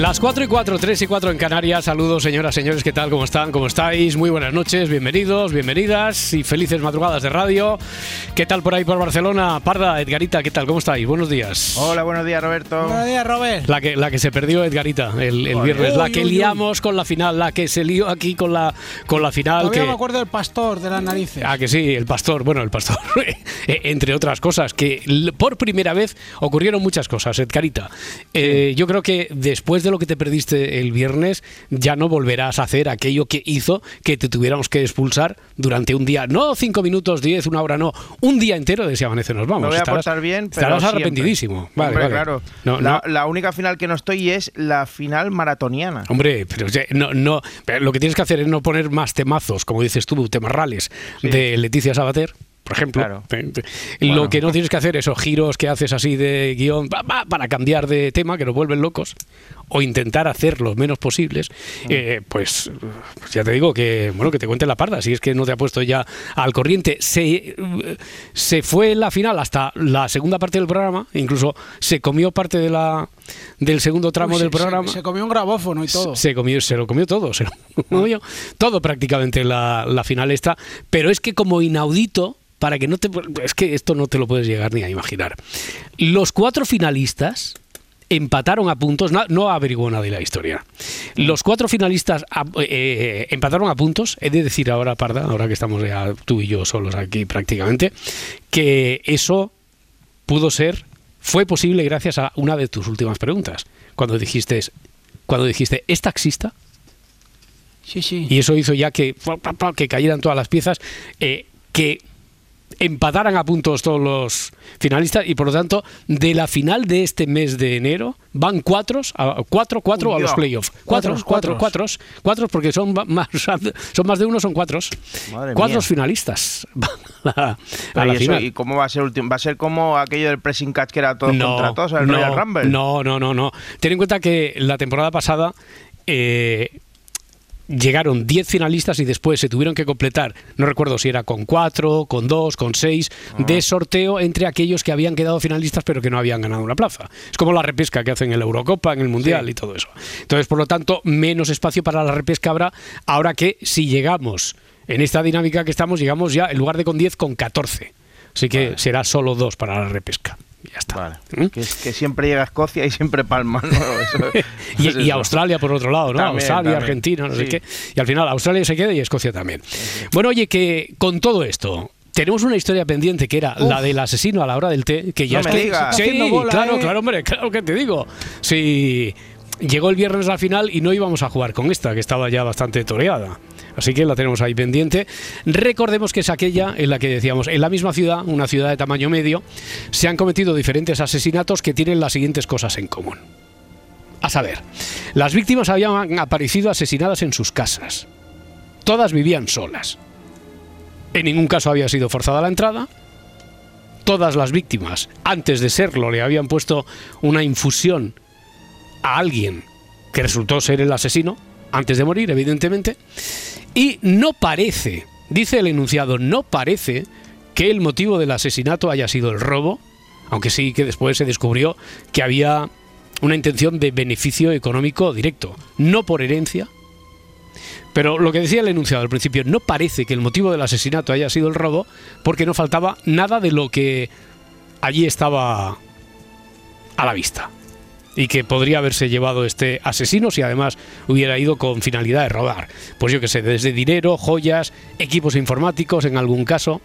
Las 4 y 4, 3 y 4 en Canarias. Saludos, señoras, señores, ¿qué tal? ¿Cómo están? ¿Cómo estáis? Muy buenas noches, bienvenidos, bienvenidas y felices madrugadas de radio. ¿Qué tal por ahí por Barcelona? Parda, Edgarita, ¿qué tal? ¿Cómo estáis? Buenos días. Hola, buenos días, Roberto. Buenos días, Robert. La que, la que se perdió Edgarita el, el viernes, la que Uy, uy, uy. liamos con la final, la que se lió aquí con la, con la final. Todavía que, me acuerdo del pastor de las narices. Ah, que sí, el pastor, bueno, el pastor, eh, entre otras cosas, que por primera vez ocurrieron muchas cosas, Edgarita. Eh, yo creo que después de lo que te perdiste el viernes, ya no volverás a hacer aquello que hizo que te tuviéramos que expulsar durante un día, no cinco minutos, diez, una hora, no, un día entero de si amanece nos vamos. Me voy a Estarás- portar bien, pero Estarás arrepentidísimo. Vale, Hombre, vale. claro. No, la, no. la única final que no estoy es la final maratoniana. Hombre, pero no, no, pero lo que tienes que hacer es no poner más temazos, como dices tú, temarrales de Leticia Sabater. Por ejemplo, Claro. Lo que no tienes que hacer, esos giros que haces así de guion pa, pa, para cambiar de tema, que nos vuelven locos, o intentar hacer los menos posibles, eh, pues, pues ya te digo que bueno que te cuente la parda, si es que no te ha puesto ya al corriente. Se, se fue la final hasta la segunda parte del programa, incluso se comió parte de la del segundo tramo Uy, del se- programa. Se, comió un grabófono y todo. Se comió, se lo comió todo, se lo comió todo prácticamente la, la final esta, pero es que como inaudito, para que no te es que esto no te lo puedes llegar ni a imaginar. Los cuatro finalistas empataron a puntos, no, no averiguó nada de la historia. Los cuatro finalistas a- eh, empataron a puntos, he de decir ahora, Parda, ahora que estamos ya tú y yo solos aquí prácticamente, que eso pudo ser, fue posible gracias a una de tus últimas preguntas, cuando dijiste, cuando dijiste, ¿es taxista? Sí, sí. Y eso hizo ya que, que cayeran todas las piezas, eh, que empataran a puntos todos los finalistas y por lo tanto de la final de este mes de enero van cuatro a cuatro cuatro a los playoffs cuatro Cuatros, cuatro cuatro cuatros. cuatro porque son más son más de uno son cuatro Madre cuatro mía. finalistas van a la, a Pero la ¿y, eso, final. ¿Y cómo va a ser último? ¿Va a ser como aquello del pressing catch que era todos contra todos, el no, Royal Rumble? No, no, no, no. Ten en cuenta que la temporada pasada eh, llegaron 10 finalistas y después se tuvieron que completar, no recuerdo si era con 4, con 2, con 6, Ah. de sorteo entre aquellos que habían quedado finalistas pero que no habían ganado una plaza. Es como la repesca que hacen en la Eurocopa, en el Mundial Sí. y todo eso. Entonces, por lo tanto, menos espacio para la repesca habrá ahora que si llegamos en esta dinámica que estamos, llegamos ya en lugar de con 10, con 14. Así que será solo 2 para la repesca. Ya está. Vale. ¿Mm? Que, es- que siempre llega a Escocia y siempre Palma. ¿no? Eso- Y. Australia por otro lado, ¿no? También, Australia, también. Argentina, no sé qué. Y al final Australia se queda y Escocia también. Bueno, oye, que con todo esto. Tenemos una historia pendiente que era la del asesino a la hora del té, que ya No me está- digas. Sí, bola, claro, ¿eh? claro, hombre, claro que te digo. Sí, llegó el viernes la final y no íbamos a jugar con esta, que estaba ya bastante toreada. Así que la tenemos ahí pendiente. Recordemos que es aquella en la que decíamos, en la misma ciudad, una ciudad de tamaño medio, se han cometido diferentes asesinatos que tienen las siguientes cosas en común. A saber, las víctimas habían aparecido asesinadas en sus casas. Todas vivían solas. En ningún caso había sido forzada la entrada. Todas las víctimas, antes de serlo, le habían puesto una infusión a alguien que resultó ser el asesino, antes de morir, evidentemente. Y no parece, dice el enunciado, no parece que el motivo del asesinato haya sido el robo, aunque sí que después se descubrió que había una intención de beneficio económico directo, no por herencia. Pero lo que decía el enunciado al principio, no parece que el motivo del asesinato haya sido el robo, porque no faltaba nada de lo que allí estaba a la vista. Y que podría haberse llevado este asesino si además hubiera ido con finalidad de robar. Pues yo que sé, desde dinero, joyas, equipos informáticos en algún caso.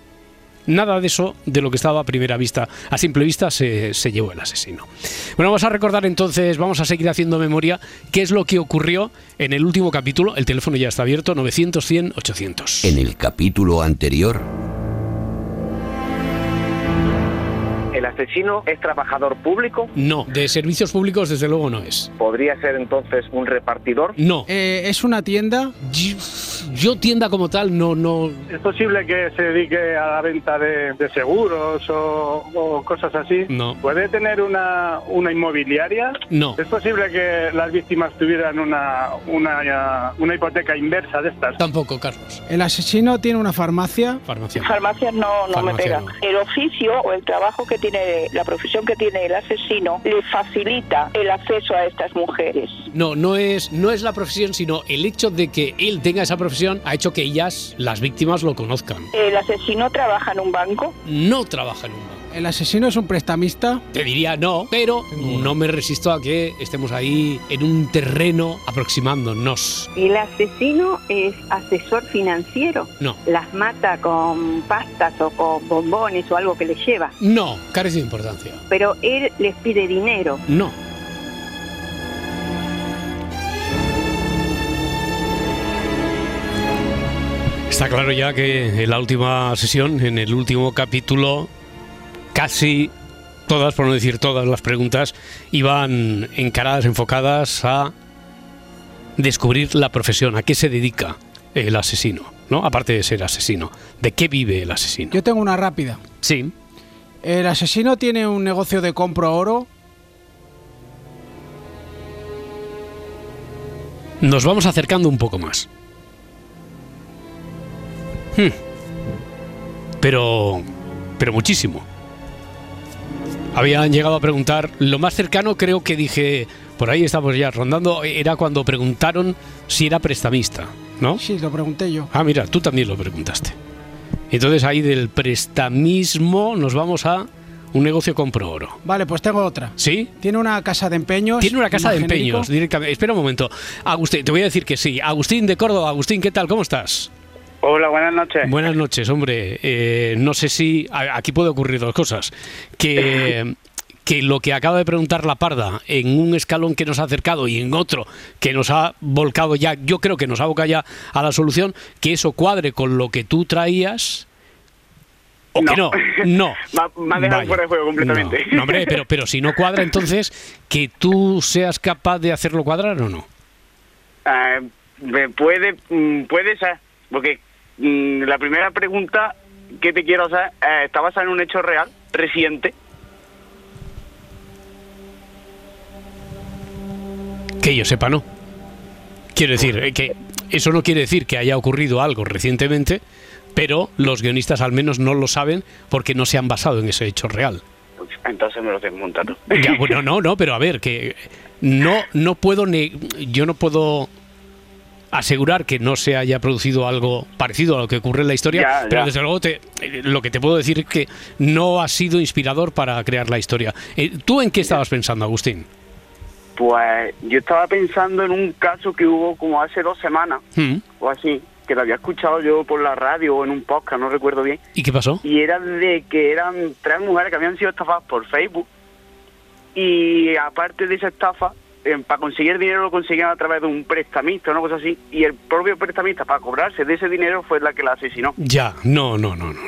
nada de eso de lo que estaba a primera vista, a simple vista, se, se llevó el asesino. Bueno, vamos a recordar entonces, vamos a seguir haciendo memoria, qué es lo que ocurrió en el último capítulo. El teléfono ya está abierto, 900, 100, 800. En el capítulo anterior, ¿El asesino es trabajador público? No, de servicios públicos desde luego no es. ¿Podría ser entonces un repartidor? No, Eh, ¿Es una tienda? Yo, tienda como tal no, no, ¿Es posible que se dedique a la venta de, de seguros o, o cosas así? No. ¿Puede tener una, una inmobiliaria? no, ¿Es posible que las víctimas tuvieran una, una, una hipoteca inversa de estas? tampoco, Carlos. ¿El asesino tiene una farmacia? Farmacia. Farmacias no, no me Farmacia pega. no. El oficio o el trabajo que tiene, la profesión que tiene el asesino le facilita el acceso a estas mujeres. No, no es, no es la profesión, sino el hecho de que él tenga esa profesión ha hecho que ellas, las víctimas, lo conozcan. El asesino trabaja en un banco. No trabaja en un banco. ¿El asesino es un prestamista? Te diría no, pero no me resisto a que estemos ahí en un terreno aproximándonos. El asesino es asesor financiero. No, Las mata con pastas o con bombones o algo que les lleva. no, carece de importancia. Pero él les pide dinero. No. Está claro ya que en la última sesión, en el último capítulo, casi todas, por no decir todas las preguntas, iban encaradas, enfocadas a descubrir la profesión, a qué se dedica el asesino, ¿no? Aparte de ser asesino, ¿de qué vive el asesino? Yo tengo una rápida. Sí, ¿El asesino tiene un negocio de compro oro? Nos vamos acercando un poco más. Hmm. Pero. Pero muchísimo. Habían llegado a preguntar. Lo más cercano creo que dije. Por ahí estamos ya rondando. Era cuando preguntaron si era prestamista. ¿No? Sí, lo pregunté yo. Ah, mira, tú también lo preguntaste. Entonces ahí del prestamismo nos vamos a un negocio compro oro. Vale, pues tengo otra. ¿Sí? Tiene una casa de empeños. Tiene una casa de genérico. empeños directamente. Espera un momento. Agustín, te voy a decir que sí. Agustín de Córdoba. Agustín, ¿qué tal? ¿Cómo estás? Hola, buenas noches. Buenas noches, hombre. Eh, no sé si aquí puede ocurrir dos cosas. Que, que lo que acaba de preguntar la parda en un escalón que nos ha acercado y en otro que nos ha volcado ya, yo creo que nos ha volcado ya a la solución, que eso cuadre con lo que tú traías. O que no, no. Me- ha dejado fuera de juego completamente. No, no, hombre, pero, pero si no cuadra, entonces que tú seas capaz de hacerlo cuadrar o no. Me puede, mm, puede ser, porque la primera pregunta que te quiero hacer eh, está basada en un hecho real, reciente. Que yo sepa, no. Quiero decir, eh, que eso no quiere decir que haya ocurrido algo recientemente, pero los guionistas al menos no lo saben porque no se han basado en ese hecho real. Pues, entonces me lo tengo montado. Ya, bueno, no, no, pero a ver, que no, no puedo, yo no puedo asegurar que no se haya producido algo parecido a lo que ocurre en la historia, Ya, ya. pero desde luego te- lo que te puedo decir es que no ha sido inspirador para crear la historia. Eh, ¿Tú en qué estabas pensando, Agustín? Pues yo estaba pensando en un caso que hubo como hace dos semanas ¿Mm? o así, que lo había escuchado yo por la radio o en un podcast, no recuerdo bien. ¿Y qué pasó? y era de que eran tres mujeres que habían sido estafadas por Facebook y aparte de esa estafa eh, para conseguir dinero lo conseguían a través de un prestamista una cosa así y el propio prestamista para cobrarse de ese dinero fue la que la asesinó Ya, no, no, no, no.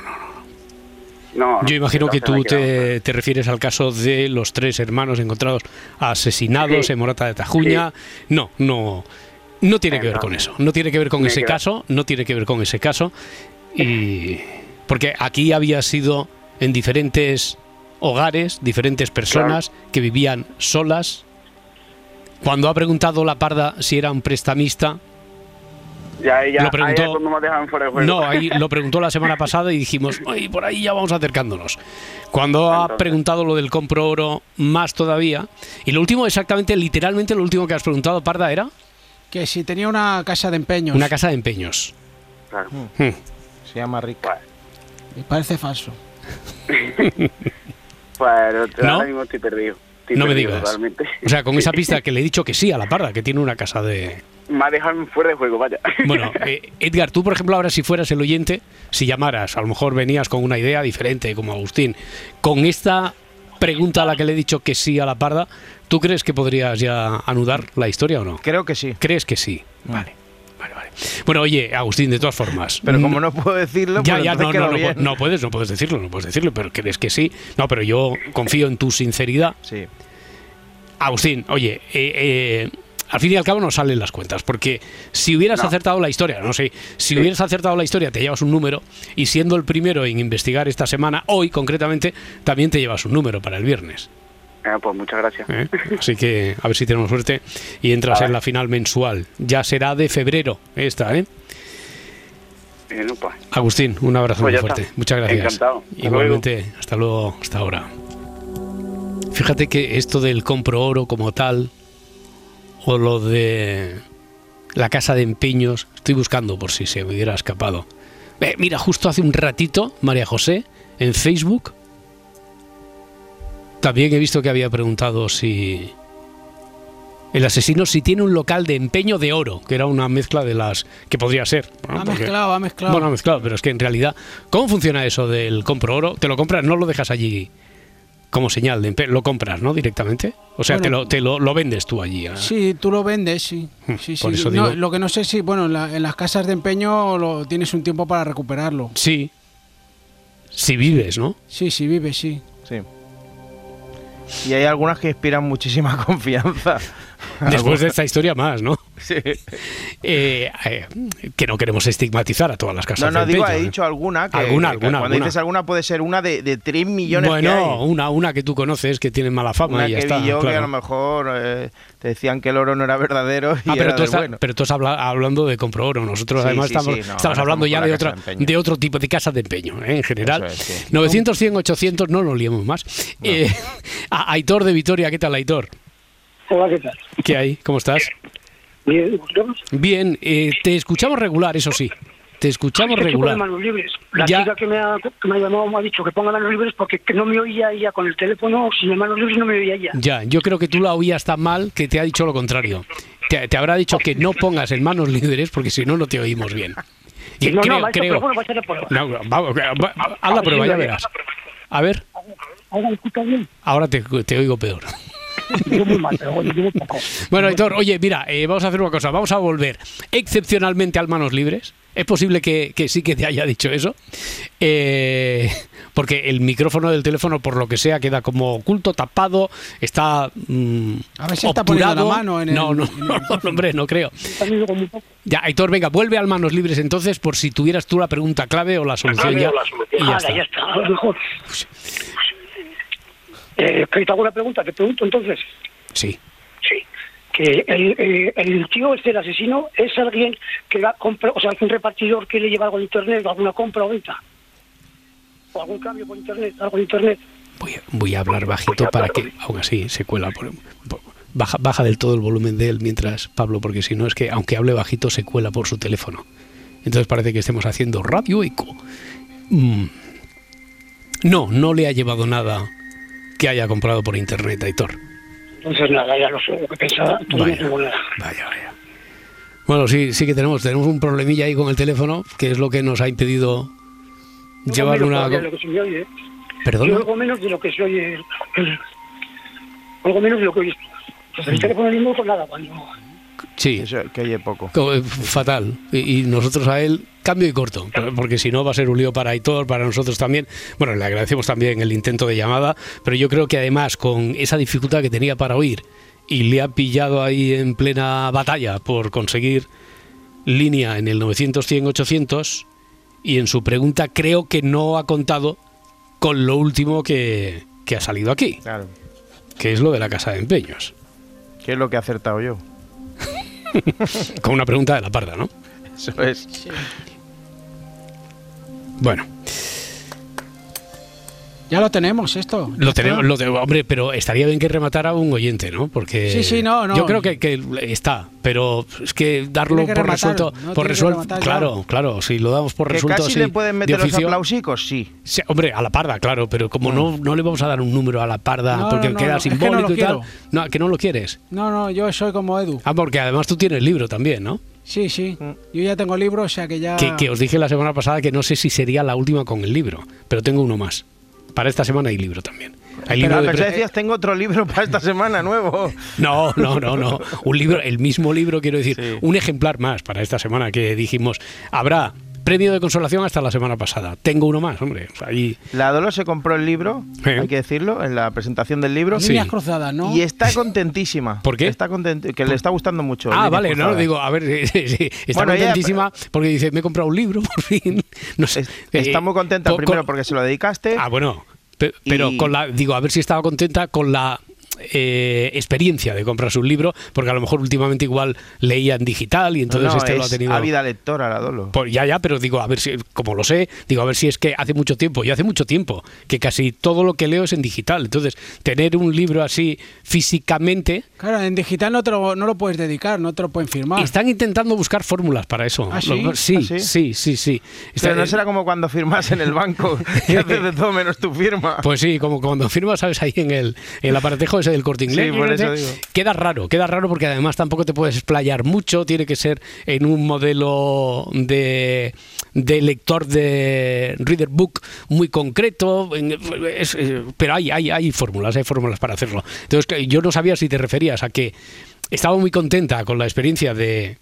no. no, Yo imagino que tú te, te refieres al caso de los tres hermanos encontrados asesinados Sí. en Morata de Tajuña. No, no, no tiene que ver con eso. No tiene que ver con me ese queda- caso. No tiene que ver con ese caso. Y porque aquí había sido en diferentes hogares, diferentes personas que vivían solas. Cuando ha preguntado la parda si era un prestamista, ya, ya, lo preguntó- ahí es cuando me dejaban fuera de juego no, ahí lo preguntó la semana pasada y dijimos, "Ay, por ahí ya vamos acercándonos. Cuando ha preguntado lo del compro oro, más todavía. Y lo último, exactamente, literalmente lo último que has preguntado, Parda, era Que si tenía una casa de empeños. una casa de empeños. Claro. Hmm. Se llama Rica. Me parece falso. Pues ¿No? ahora mismo estoy perdido Estoy No me digas. totalmente. O sea, con esa pista que le he dicho que sí a la Parda, que tiene una casa de... me ha dejado fuera de juego, vaya. Bueno, eh, Edgar, tú por ejemplo ahora si fueras el oyente, si llamaras, a lo mejor venías con una idea diferente como Agustín, con esta pregunta a la que le he dicho que sí a la parda, ¿tú crees que podrías ya anudar la historia o no? Creo que sí. ¿Crees que sí? Vale. Vale, vale. Bueno, oye, Agustín, de todas formas. Pero como mm, no puedo decirlo, ya, pues ya, no, no, no, no puedes, no puedes decirlo, no puedes decirlo, pero crees que sí. No, pero yo confío en tu sinceridad. Sí. Agustín, oye, eh, eh, al fin y al cabo no salen las cuentas, porque si hubieras No. acertado la historia, no sé, si hubieras acertado la historia te llevas un número y siendo el primero en investigar esta semana, hoy concretamente, también te llevas un número para el viernes. Pues muchas gracias. ¿eh? Así que a ver si tenemos suerte y entras en la final mensual. Ya será de febrero esta, ¿eh? Pues, Agustín, un abrazo Pues muy fuerte. está. Muchas gracias. Encantado. Hasta Igualmente, hasta luego, hasta ahora. Fíjate que esto del compro oro como tal, o lo de la casa de empeños, estoy buscando por si se me hubiera escapado. Eh, mira, justo hace un ratito, María José, en Facebook, también he visto que había preguntado si el asesino si tiene un local de empeño de oro, que era una mezcla de las que podría ser. ¿no? Ha Porque- mezclado, ha mezclado. bueno, mezclado, pero es que en realidad, ¿cómo funciona eso del compro oro? ¿Te lo compras, no lo dejas allí como señal de empe- lo compras, ¿no? Directamente. O sea, te, lo, te lo, lo vendes tú allí. ¿eh? Sí, tú lo vendes, sí. sí, por sí. eso No, digo- lo que no sé si, bueno, en, la- en las casas de empeño lo, tienes un tiempo para recuperarlo. Sí. Si vives, ¿no? Sí, sí, vive, sí. Y hay algunas que inspiran muchísima confianza. Después de esta historia más, ¿no? Sí. Eh, eh, que no queremos estigmatizar a todas las casas No, no, digo, he ¿eh? dicho alguna. Que, Alguna, que alguna, Cuando alguna. dices alguna puede ser una de, de 3 millones que Bueno, hay. una, una que tú conoces que tiene mala fama Una y ya que está. vi yo que a lo mejor eh, te decían que el oro no era verdadero y Ah, pero era tú, bueno. pero tú estás habla- hablando de compro oro. Nosotros Sí, además sí, estamos, sí, no, estamos hablando ya de, otra, de otro tipo de casas de empeño, en general. Es, sí. 900, 100, 800, no nos liemos más. Aitor de Vitoria, ¿qué tal, Aitor? Hola, ¿qué tal? ¿Qué hay? ¿Cómo estás? Bien. Bien, eh, te escuchamos regular, eso sí. Te escuchamos regular. manos libres. La Ya. chica que me, ha, que me ha llamado me ha dicho que ponga manos libres porque que no me oía ella con el teléfono. Sin manos libres no me oía ella. Ya, yo creo que tú la oías tan mal que te ha dicho lo contrario. Te, te habrá dicho que no pongas en manos líderes porque si no, no te oímos bien. Y no, creo, no, creo. pero bueno, va a ser prueba. No, vamos, va- va- haz la prueba, ya verás. A ver, Ahora bien. ahora te, te oigo peor. Yo muy mal, pero bueno, poco. Aitor, oye, mira, eh, vamos a hacer una cosa. Vamos a volver excepcionalmente al manos libres. Es posible que, que sí que te haya dicho eso. Eh, porque el micrófono del teléfono, por lo que sea, queda como oculto, tapado, está. mm, A ver si está poniendo la mano en el- No, no, en el no, hombre, no creo. Ya, Aitor, venga, vuelve al manos libres entonces, por si tuvieras tú la pregunta clave o la solución ya. Y ya está. ya mejor. Eh, ¿que ¿Te hago una pregunta? ¿Te pregunto entonces? Sí. Sí. Que el, el, tío, este, el asesino, es alguien que la compra, o sea, es un repartidor que le lleva algo de internet, alguna compra o venta. O algún cambio por internet, algo de internet. Voy a, voy a hablar bajito para que, aún así, se cuela. Por, por- baja, baja del todo el volumen de él mientras, Pablo, porque si no es que, aunque hable bajito, se cuela por su teléfono. Entonces parece que estemos haciendo radio eco. Mm. No, no le ha llevado nada que haya comprado por internet, Aitor. Entonces, nada, ya lo sé, lo que pensaba, todavía Vaya. no nada. Vaya, vaya. Bueno, sí, sí que tenemos, tenemos un problemilla ahí con el teléfono, que es lo que nos ha impedido llevar Algo una... de lo que se me oye. ¿eh? ¿Perdona? Yo algo menos de lo que se oye. algo menos de lo que oye. Pues el teléfono mismo, pues nada, cuando. Sí. Eso, que oye poco. Co- eh, Fatal. Y, y nosotros a él, cambio y corto. Porque si no, va a ser un lío para Aitor, para nosotros también. Bueno, le agradecemos también el intento de llamada, pero yo creo que además, con esa dificultad que tenía para oír y le ha pillado ahí en plena batalla por conseguir línea en el 900-100-800, y en su pregunta creo que no ha contado con lo último que, que ha salido aquí, Claro. que es lo de la casa de empeños. ¿Qué es lo que he acertado yo? Con una pregunta de la parda, ¿no? Eso es. Bueno. Ya lo tenemos esto. Lo tenemos, lo de- hombre, pero estaría bien que rematara un oyente, ¿no? Porque Sí, sí, no, no. yo creo que, que está, pero es que darlo que por rematar, resuelto, no, por que resuelto, rematar claro, claro, si lo damos por Que resuelto casi así, le pueden de meter los aplausicos, sí. Sí, hombre, a la parda, claro, pero como no, no le vamos a dar un número a la parda No, porque no, no, queda no, es que no simbólico lo y tal, no, que no lo quieres. No, no, yo soy como Edu. Ah, porque además tú tienes libro también, ¿no? Sí, sí. Yo ya tengo libro, o sea que ya. Que, que os dije la semana pasada que no sé si sería la última con el libro, pero tengo uno más. Para esta semana hay libro también. Hay libro Pero de decías, tengo otro libro para esta semana nuevo. No, no, no, no. Un libro, el mismo libro, quiero decir, Sí. un ejemplar más para esta semana que dijimos, habrá premio de consolación hasta la semana pasada. Tengo uno más, hombre. Ahí- La Dolo se compró el libro, hay que decirlo, en la presentación del libro. Sí. Líneas cruzadas, ¿no? Y está contentísima. ¿Por qué? Está content- que le está gustando mucho. Ah, vale, no, Cruzadas. digo, a ver, sí, sí, está Bueno, ella- contentísima porque dice, me he comprado un libro, por fin. No sé. Es- está Eh, muy contenta con- primero con- porque se lo dedicaste. Ah, bueno. pe- Pero Y- con la, digo, a ver si estaba contenta con la eh, experiencia de comprarse un libro, porque a lo mejor últimamente igual leía en digital y entonces no, este es lo ha tenido. ávida lectora la Dolo. Pues ya, ya, pero digo, a ver si, como lo sé, digo, a ver si es que hace mucho tiempo, y hace mucho tiempo, que casi todo lo que leo es en digital. Entonces, tener un libro así físicamente, Claro, en digital no, te lo, no lo puedes dedicar, no te lo pueden firmar. están intentando buscar fórmulas para eso. ¿Ah, sí? Lo- sí, ¿Ah, sí, sí? sí, sí, Está- Pero no será como cuando firmas en el banco, que haces de todo menos tu firma. Pues sí, como cuando firmas, ¿sabes? Ahí en el, en el aparatejo ese del corte inglés. Sí, por eso digo. Queda raro, queda raro porque además tampoco te puedes explayar mucho, tiene que ser en un modelo de, de lector de reader book muy concreto, es- eh, pero hay, hay, hay fórmulas, hay fórmulas para hacerlo. Entonces, yo no sabía si te referías a que estaba muy contenta con la experiencia de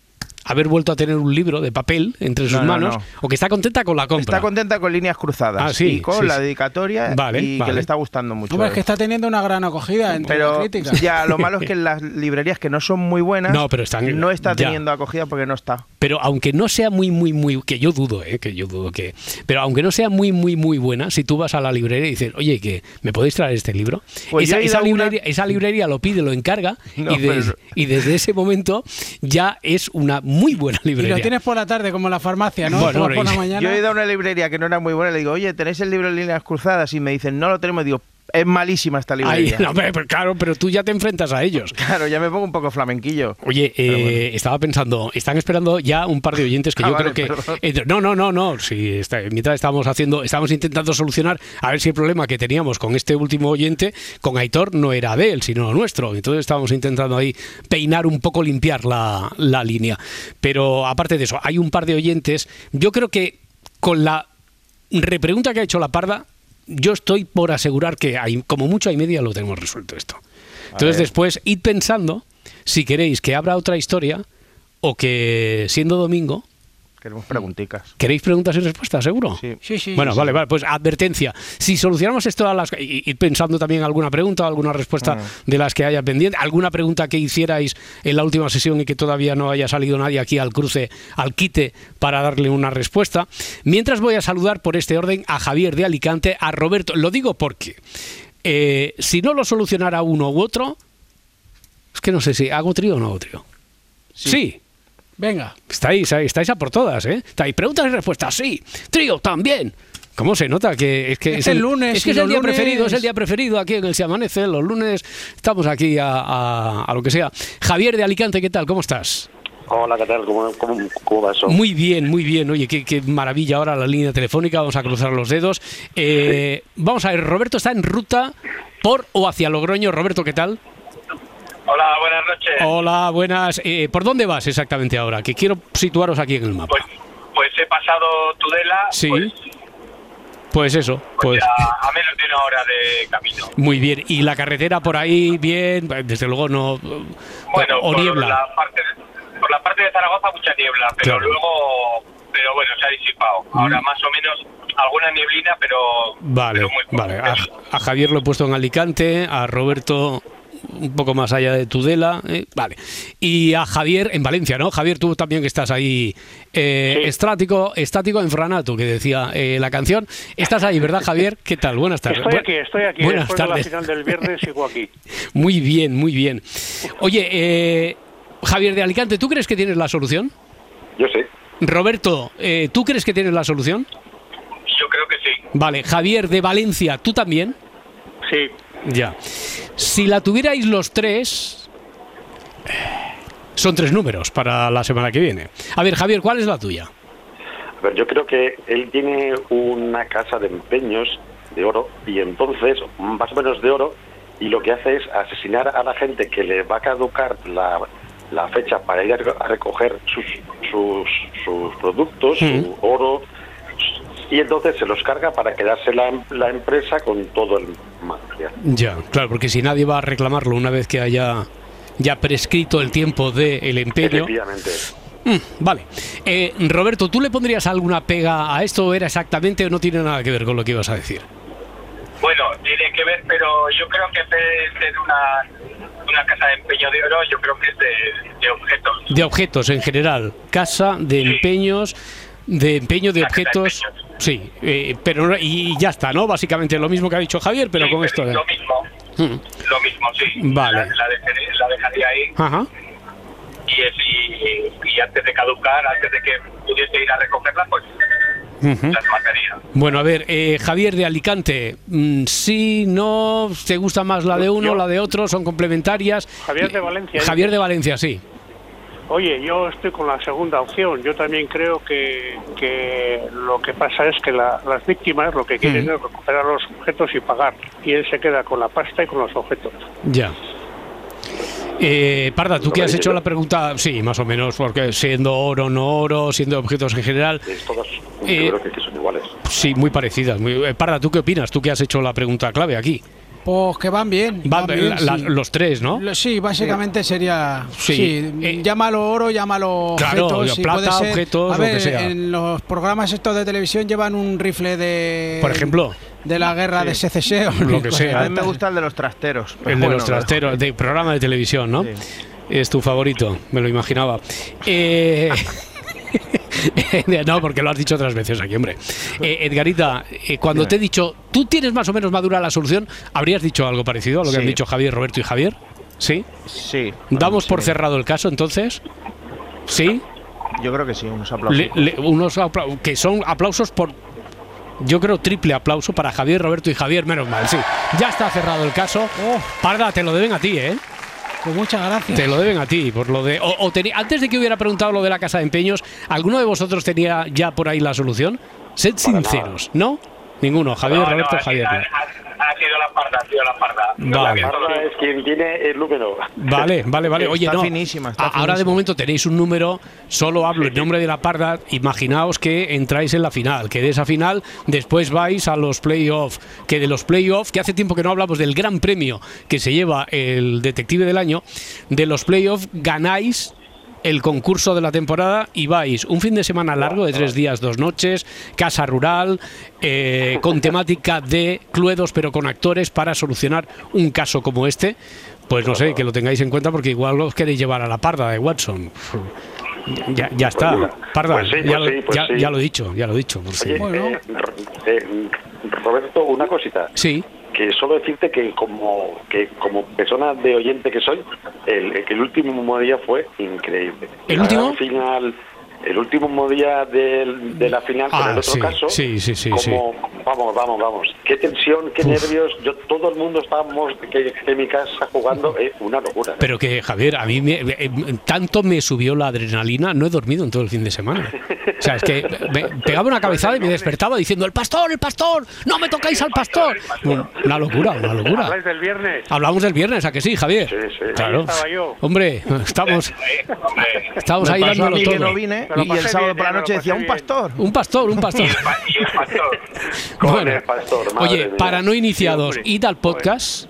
haber vuelto a tener un libro de papel entre sus No, no, manos no. o que está contenta con la compra. Está contenta con líneas cruzadas Ah, sí, y con sí, la dedicatoria Vale, y vale. que le está gustando mucho. Hombre, es que está teniendo una gran acogida entre la Pero crítica. ya lo malo es que en las librerías que no son muy buenas No, pero están- no está ya. teniendo acogida porque no está. pero aunque no sea muy muy muy que yo dudo eh, que yo dudo que pero aunque no sea muy muy muy buena si tú vas a la librería y dices oye que me podéis traer este libro Pues esa, una- librería, esa librería lo pide lo encarga No, y, des- pero- y desde ese momento ya es una muy buena Y librería lo tienes por la tarde, como en la farmacia, ¿no? Bueno, por la y- mañana. Yo he ido a una librería que no era muy buena y le digo, oye, ¿tenéis el libro de líneas cruzadas? Y me dicen, no lo tenemos. Y digo, es malísima esta librería. no, pero claro pero tú ya te enfrentas a ellos Claro, ya me pongo un poco flamenquillo. Oye, eh, estaba pensando, están esperando ya un par de oyentes que Ah, yo vale, creo que eh, no, no, no, no, sí, está- mientras estábamos haciendo, estábamos intentando solucionar a ver si el problema que teníamos con este último oyente, con Aitor, no era de él, sino nuestro. Entonces estábamos intentando ahí peinar un poco, limpiar la, la línea. Pero aparte de eso, hay un par de oyentes. Yo creo que con la repregunta que ha hecho la parda, yo estoy por asegurar que hay, como mucho hay media lo tenemos resuelto esto. Entonces después id pensando si queréis que abra otra historia o que siendo domingo Queremos pregunticas. queréis preguntas y respuestas, seguro. Sí. Sí, sí. Bueno, sí. vale, vale, pues advertencia. Si solucionamos esto a las y, y pensando también alguna pregunta, alguna respuesta de las que haya pendiente, alguna pregunta que hicierais en la última sesión y que todavía no haya salido nadie aquí al cruce, al quite para darle una respuesta. Mientras voy a saludar por este orden a Javier de Alicante, a Roberto. Lo digo porque eh, si no lo solucionara uno u otro, es que no sé si hago trío o no hago trío. sí. Venga. Estáis, estáis a por todas, ¿eh? Estáis preguntas y respuestas, sí. Trío también. ¿Cómo se nota que es que Es el lunes, Es que es el día lunes- preferido, es el día preferido aquí en el Se Amanece. Los lunes estamos aquí a, a- a lo que sea. Javier de Alicante, ¿qué tal? ¿Cómo estás? Hola, ¿qué tal? ¿Cómo, cómo, cómo va eso? Muy bien, muy bien. Oye, qué, qué maravilla ahora la línea telefónica. Vamos a cruzar los dedos. Eh, vamos a ver, Roberto está en ruta por o hacia Logroño. Roberto, ¿qué tal? Hola, buenas noches. Hola, buenas. Eh, ¿Por dónde vas exactamente ahora? Que quiero situaros aquí en el mapa. Pues, pues he pasado Tudela. Sí. Pues, Pues eso, pues ya a menos de una hora de camino. muy bien. Y la carretera por ahí, bien, desde luego no. Bueno, o por niebla. la parte por la parte de Zaragoza mucha niebla, pero Claro. luego, pero bueno, se ha disipado. Ahora más o menos alguna nieblina, pero Vale, vale. A, a Javier lo he puesto en Alicante, a Roberto un poco más allá de Tudela, eh, vale. Y a Javier en Valencia, ¿no? Javier, tú también que estás ahí eh, estático, estático en Franato, que decía eh, la canción. Estás ahí, ¿verdad, Javier? ¿Qué tal? Buenas tardes. Estoy Bu- aquí, estoy aquí. Buenas Después de la tardes. final del viernes sigo aquí. Muy bien, muy bien. Oye, eh, Javier de Alicante, ¿tú crees que tienes la solución? Yo sé. Roberto, eh, ¿tú crees que tienes la solución? yo creo que sí. Vale, Javier de Valencia, ¿tú también? Sí. Ya. Si la tuvierais los tres, son tres números para la semana que viene. A ver, Javier, ¿cuál es la tuya? A ver, yo creo que él tiene una casa de empeños de oro y entonces, más o menos de oro, y lo que hace es asesinar a la gente que le va a caducar la, la fecha para ir a reco- a recoger sus, sus, sus productos, su oro, y entonces se los carga para quedarse la, la empresa con todo el material. Ya, claro, porque si nadie va a reclamarlo una vez que haya ya prescrito el tiempo del empeño. Efectivamente. Mm, vale. Eh, Roberto, ¿tú le pondrías alguna pega a esto o era exactamente o no tiene nada que ver con lo que ibas a decir? Bueno, tiene que ver, pero yo creo que en vez de ser una, una casa de empeño de oro, yo creo que es de, de objetos. De objetos en general. Casa de empeños, de empeño de objetos. Sí, eh, pero no- y ya está, ¿no? Básicamente lo mismo que ha dicho Javier, pero con esto de... Lo mismo, Mm, lo mismo, sí. Vale. La, la dejaré- la dejaría ahí Ajá. y, es, y, y antes de caducar, antes de que pudiese ir a recogerla, pues las mataría. Bueno, a ver, eh, Javier de Alicante, mm, sí, no, ¿te gusta más la de uno, la de otro? ¿Son complementarias? Javier de Valencia. Javier de Valencia, sí. Oye, yo estoy con la segunda opción. Yo también creo que, que lo que pasa es que la- las víctimas lo que quieren Mm. es recuperar los objetos y pagar. Y él se queda con la pasta y con los objetos. Ya. Eh, Parda, tú que has hecho la pregunta, sí, más o menos, porque siendo oro, no oro, siendo objetos en general, todas, Eh, yo creo que, que son iguales. sí, muy parecidas. Muy, eh, Parda, ¿tú qué opinas? Tú que has hecho la pregunta clave aquí. Pues que van bien. Van van bien, la- la- sí. los tres, ¿no? Lo- Sí, básicamente sería. Sí, Sí, llámalo oro, llámalo Claro, objetos. plata, puede ser- objetos, a lo ver, que sea. En los programas estos de televisión llevan un rifle de. Por ejemplo. De la guerra Sí. de secesión. Lo que sea. A mí me gusta el de los trasteros. El de Bueno, los trasteros, de programa de televisión, ¿no? Es tu favorito, me lo imaginaba. Eh, no, porque lo has dicho otras veces aquí, hombre. Eh, Edgarita, eh, cuando te he dicho, tú tienes más o menos madura la solución, ¿habrías dicho algo parecido a lo que han dicho Javier, Roberto y Javier? ¿Sí? Sí. ¿Damos por sí. cerrado el caso entonces? ¿Sí? Yo creo que sí, unos aplausos. Le- le- unos apla- que son aplausos por. Yo creo triple aplauso para Javier, Roberto y Javier, menos mal, sí. Ya está cerrado el caso. Parda, te lo deben a ti, ¿eh? Pues muchas gracias. Te lo deben a ti, por lo de. O, o teni- antes de que hubiera preguntado lo de la casa de empeños, ¿alguno de vosotros tenía ya por ahí la solución? Sed sinceros, ¿no? Ninguno. Javier, No, no, Roberto, Javier. Ha- sido la parda, ha sido la parda. Vale. La Parda es quien tiene el número. Vale, vale, vale. Oye, Está no. finísima, está ahora de momento tenéis un número, solo hablo en nombre de la parda. Imaginaos que entráis en la final, que de esa final después vais a los playoffs, que de los playoffs, que hace tiempo que no hablamos del gran premio que se lleva el detective del año, de los playoffs ganáis el concurso de la temporada y vais un fin de semana largo de tres días, dos noches, casa rural, eh, con temática de cluedos pero con actores para solucionar un caso como este. Pues no sé, que lo tengáis en cuenta porque igual os queréis llevar a la parda de Watson. Ya, ya está, parda, Pues sí, ya, pues lo, sí, pues ya- sí. ya lo he dicho, ya lo he dicho. eh, eh, Roberto, una cosita. Sí. Que solo decirte que como que como persona de oyente que soy, el, el último día fue increíble. ¿El último? final, el último día del- de la final con Ah, el otro sí, caso. sí, sí, sí, como, Vamos, vamos, vamos. Qué tensión, qué Uf. nervios. Yo todo el mundo estábamos que, que en mi casa jugando, es una locura. ¿eh? Pero que, Javier, a mí me- eh, tanto me subió la adrenalina, no he dormido en todo el fin de semana. O sea, es que me pegaba una cabezada y me despertaba diciendo, el pastor, el pastor, no me tocáis al pastor. Una locura, una locura. ¿Habláis del viernes? Hablamos del viernes, ¿a que sí, Javier? Sí, sí. Claro. Ahí estaba yo. Hombre, estamos, estamos ahí Me dándolo todo. no vine y el sábado bien, por la noche decía un bien". pastor. Un pastor, un pastor. Y el pastor. Con Bueno, el pastor, madre Oye, mía. para no iniciados, id al podcast.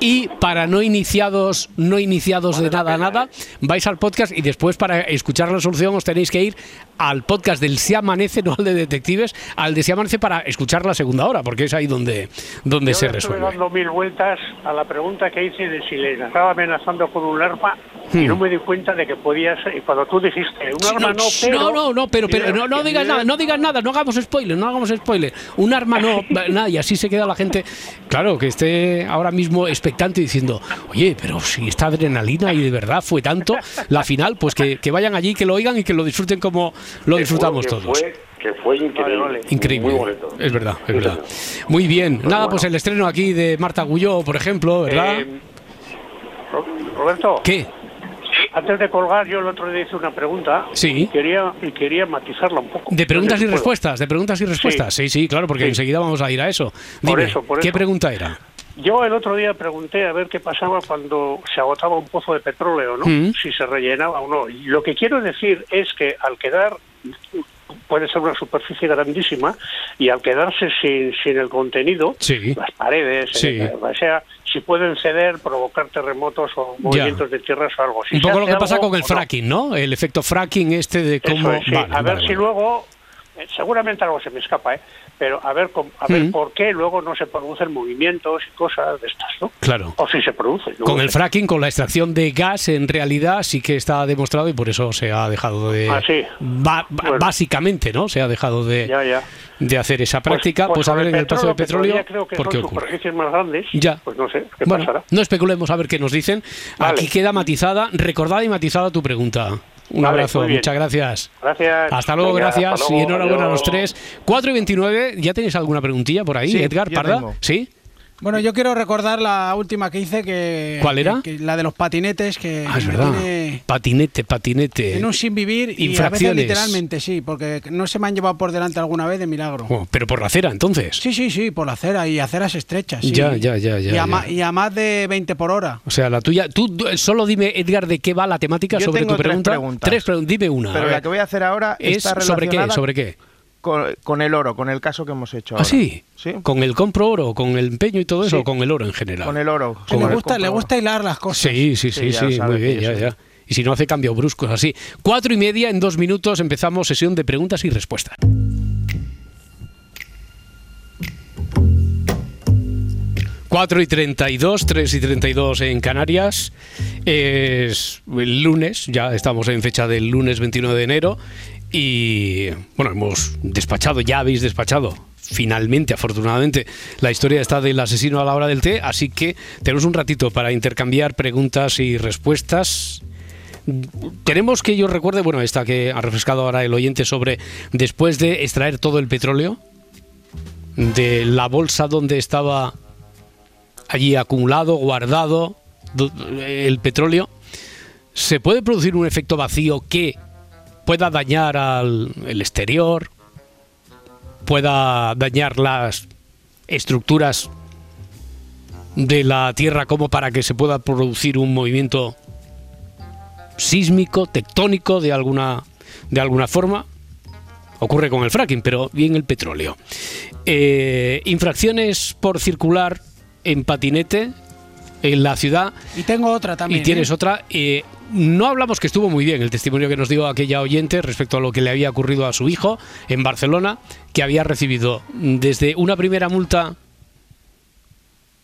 Y para no iniciados, no iniciados de nada, nada, vais al podcast y después para escuchar la solución os tenéis que ir al podcast del Si Amanece, no al de Detectives, al de Si Amanece para escuchar la segunda hora, porque es ahí donde, donde Yo se resuelve. dando mil vueltas a la pregunta que hice de si le estaba amenazando con un arma y no me di cuenta de que podía ser. Y cuando tú dijiste, un arma no, pero. no, no, no, pero, pero no, no digas nada, no digas nada, no hagamos spoiler, no hagamos spoiler. Un arma no, nada, y así se queda la gente, claro, que esté ahora mismo expectante diciendo, oye, pero si esta adrenalina y de verdad fue tanto, la final, pues que, que vayan allí, que lo oigan y que lo disfruten como lo disfrutamos fue- todos. Fue, que fue increíble. Increíble. Muy bonito. Es verdad, es verdad. Muy bien. Nada, pues el estreno aquí de Marta Gulló, por ejemplo, ¿verdad? Eh, Ro- Roberto. ¿Qué? Antes de colgar, yo el otro día hice una pregunta. Sí. Y quería, y quería matizarla un poco. De preguntas y respuestas, de preguntas y respuestas. Sí, sí, claro, porque Sí. enseguida vamos a ir a eso. Por Dime, eso, por ¿qué eso. pregunta era? Yo el otro día pregunté a ver qué pasaba cuando se agotaba un pozo de petróleo, ¿no? Mm. Si se rellenaba o no. Y lo que quiero decir es que al quedar puede ser una superficie grandísima y al quedarse sin, sin el contenido, Sí. las paredes, Sí. eh, o sea, si pueden ceder, provocar terremotos o movimientos de tierras o algo. Si Un poco lo que pasa algo con el no. fracking, ¿no? El efecto fracking este de cómo... es, sí. Vale, a ver vale, si vale. luego, eh, seguramente algo se me escapa, ¿eh? Pero a ver, a ver Mm. por qué luego no se producen movimientos y cosas de estas, ¿no? Claro. O si se producen. no Con el fracking, con la extracción de gas, en realidad sí que está demostrado y por eso se ha dejado de... Ah, sí. Bueno. Básicamente, ¿no? Se ha dejado de, Ya, ya. de hacer esa práctica. Pues, a con ver en el pozo de petróleo, todavía creo que ¿por qué son ocurre? superficies más grandes. Ya. Pues no sé, ¿qué Bueno, pasará? no especulemos a ver qué nos dicen. Vale. Aquí queda matizada, recordada y matizada tu pregunta. Un Vale, abrazo, muchas gracias. Gracias. Hasta luego, Venga, gracias hasta y enhorabuena a los tres. 4 y 29, ¿ya tenéis alguna preguntilla por ahí, Sí, Edgar Parda? tengo. ¿Sí? Bueno, yo quiero recordar la última que hice que... ¿Cuál era? que- que la de los patinetes que... Ah, es verdad. tiene Patinete, patinete. En un sin vivir y a veces Infracciones. literalmente sí, porque no se me han llevado por delante alguna vez de milagro. Oh, pero por la acera, entonces. Sí, sí, sí, por la acera y aceras estrechas. sí. Ya, ya, ya, ya, Y a, ya. ma- y a más de 20 por hora. O sea, la tuya. Tú solo dime, Edgar, de qué va la temática Yo sobre tengo tu tres pregunta. preguntas. Tres pregun- Dime una. Pero la que voy a hacer ahora es está sobre qué, relacionada sobre qué. Con, con el oro, con el caso que hemos hecho Ah, ahora. sí. Sí. Con el compro oro, con el empeño y todo eso, Sí. o con el oro en general. Con el oro. Sí, Con le el gusta, le gusta hilar las cosas. Sí, sí, sí, Sí, muy bien, ya, ya. Y si no hace cambios bruscos así. Cuatro y media, en dos minutos empezamos sesión de preguntas y respuestas. Cuatro y 32, 3 y 32 en Canarias. Es el lunes, ya estamos en fecha del lunes 29 de enero. Y bueno, hemos despachado, ya habéis despachado finalmente, afortunadamente, la historia está del asesino a la hora del té. Así que tenemos un ratito para intercambiar preguntas y respuestas. Tenemos que yo recuerde, bueno, esta que ha refrescado ahora el oyente sobre después de extraer todo el petróleo de la bolsa donde estaba allí acumulado, guardado do- el petróleo, se puede producir un efecto vacío que pueda dañar al el exterior, pueda dañar las estructuras de la Tierra como para que se pueda producir un movimiento sísmico, tectónico de alguna de alguna forma. Ocurre con el fracking, pero bien el petróleo. Eh, infracciones por circular en patinete en la ciudad Y tengo otra también. y tienes ¿eh? otra. eh, no hablamos que estuvo muy bien el testimonio que nos dio aquella oyente respecto a lo que le había ocurrido a su hijo en Barcelona, que había recibido desde una primera multa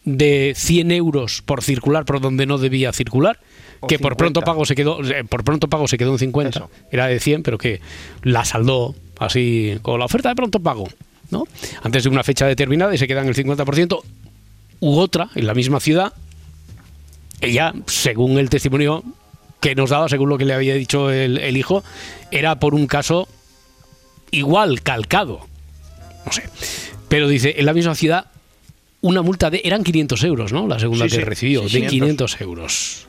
de 100 euros por circular por donde no debía circular, O que por pronto 50. pago se quedó eh, por pronto pago se quedó en 50, era de 100, pero que la saldó así con la oferta de pronto pago, ¿no? Antes de una fecha determinada y se queda en el 50% u otra en la misma ciudad ella, según el testimonio que nos daba, según lo que le había dicho el, el hijo, era por un caso igual, calcado. No sé. Pero dice, en la misma ciudad, una multa de... Eran 500 euros, ¿no? La segunda Sí, que sí, recibió, sí, de 500. 500 euros.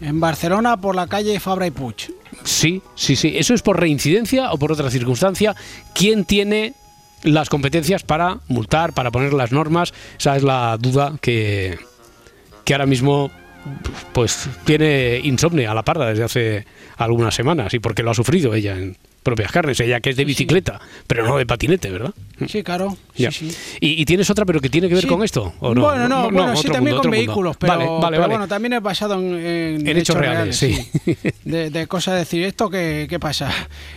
En Barcelona, por la calle Fabra y Puig. Sí, sí, sí. ¿Eso es por reincidencia o por otra circunstancia? ¿Quién tiene las competencias para multar, para poner las normas? Esa es la duda que, que ahora mismo pues tiene insomnio a la parda desde hace algunas semanas y porque lo ha sufrido ella en propias carnes, ella que es de bicicleta, pero no de patinete, ¿verdad? Sí, claro. Sí, sí. ¿Y, y tienes otra pero que tiene que ver con esto? ¿o no? Bueno, no, bueno, sí, también mundo, con vehículos, pero, vale, vale, pero vale. bueno, también es basado en, en En hechos reales, sí. De, de cosas, decir, ¿esto qué, qué pasa?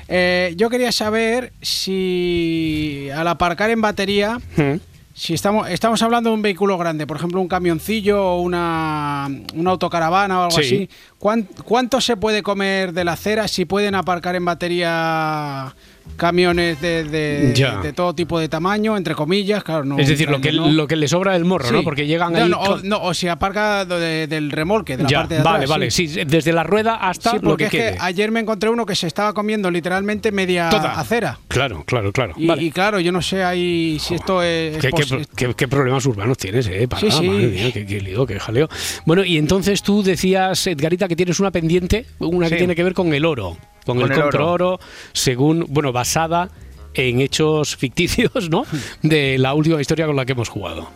Eh, yo quería saber si al aparcar en batería, Mm. Si estamos, estamos hablando de un vehículo grande, por ejemplo, un camioncillo o una, una autocaravana o algo Sí. así, ¿cuán- ¿cuánto se puede comer de la acera si pueden aparcar en batería camiones de, de- todo tipo de tamaño, entre comillas, claro. No, es decir, lo que, no. lo que le sobra del morro, ¿no? Porque llegan No, ahí... no, o, no, o si aparca de- del remolque, de la Ya, parte de atrás. vale, vale, sí, desde la rueda hasta Sí, lo porque que es quede. que ayer me encontré uno que se estaba comiendo literalmente media Toda. acera. Claro, claro, claro. Y, Vale. y claro, yo no sé ahí si esto es. ¿Qué, qué, pos- qué- qué problemas urbanos tienes, eh? Para, Sí, sí. madre mía, qué, qué lío, qué jaleo. Bueno, y entonces tú decías, Edgarita, que tienes una pendiente, una que tiene que ver con el oro. Con, Con el el oro, según, bueno, basada en hechos ficticios, ¿no? De la última historia con la que hemos jugado.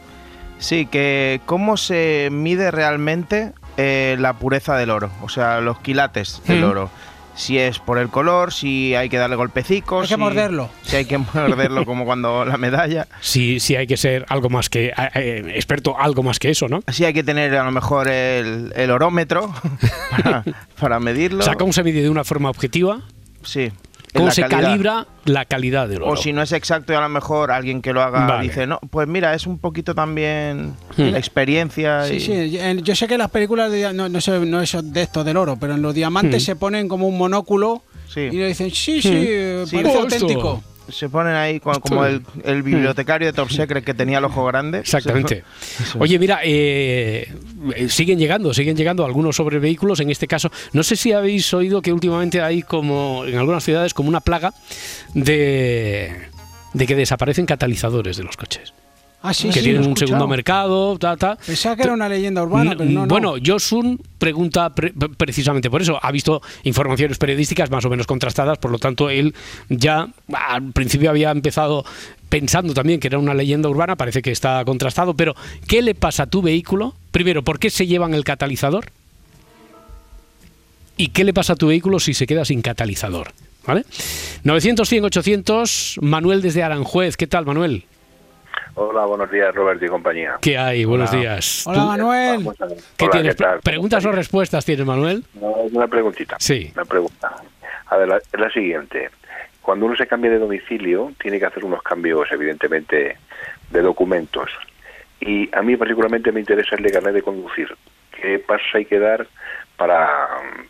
Sí, que cómo se mide realmente eh, la pureza del oro, o sea, los quilates del Mm. oro. Si es por el color, si hay que darle golpecicos. Hay que si- morderlo. Si hay que morderlo como cuando la medalla. Si, si hay que ser algo más que, eh, experto, algo más que eso, ¿no? Si hay que tener a lo mejor el, el orómetro para, para medirlo. O sea, ¿cómo se mide de una forma objetiva? Sí. ¿Cómo se calidad. calibra la calidad del oro? O si no es exacto y a lo mejor alguien que lo haga Vale. dice, no, pues mira, es un poquito también Hmm. la experiencia. Sí, y- sí. Yo sé que las películas de, no, no sé, no es de esto del oro, pero en los diamantes Hmm. se ponen como un monóculo Sí. y le dicen, sí, sí, Hmm. eh, Sí, parece Oh, auténtico. Se ponen ahí con- como el, el bibliotecario de Top Secret que tenía el ojo grande. Exactamente. Oye, mira, eh, eh, siguen llegando, siguen llegando algunos sobre vehículos. En este caso, no sé si habéis oído que últimamente hay como en algunas ciudades como una plaga de, de que desaparecen catalizadores de los coches. Ah, sí, que sí, tienen un segundo mercado, ta, ta. Pensaba que era una leyenda urbana, pero no, no. Bueno, Josun pregunta pre- precisamente por eso. Ha visto informaciones periodísticas más o menos contrastadas, por lo tanto, él ya al principio había empezado pensando también que era una leyenda urbana, parece que está contrastado, pero ¿qué le pasa a tu vehículo? Primero, ¿por qué se llevan el catalizador? ¿Y qué le pasa a tu vehículo si se queda sin catalizador? ¿Vale? 900, 100, 800, Manuel desde Aranjuez. ¿Qué tal, Manuel? Hola, buenos días, Robert y compañía. ¿Qué hay? Buenos Hola. días. Hola, ¿Tú- Manuel. Vamos a ver. ¿Qué Hola, tienes? ¿qué tal? ¿Preguntas o respuestas tienes, Manuel? No, es una preguntita. Sí. Una pregunta. A ver, la, es la siguiente. Cuando uno se cambia de domicilio, tiene que hacer unos cambios, evidentemente, de documentos. Y a mí particularmente me interesa el de carnet de conducir. ¿Qué pasos hay que dar para,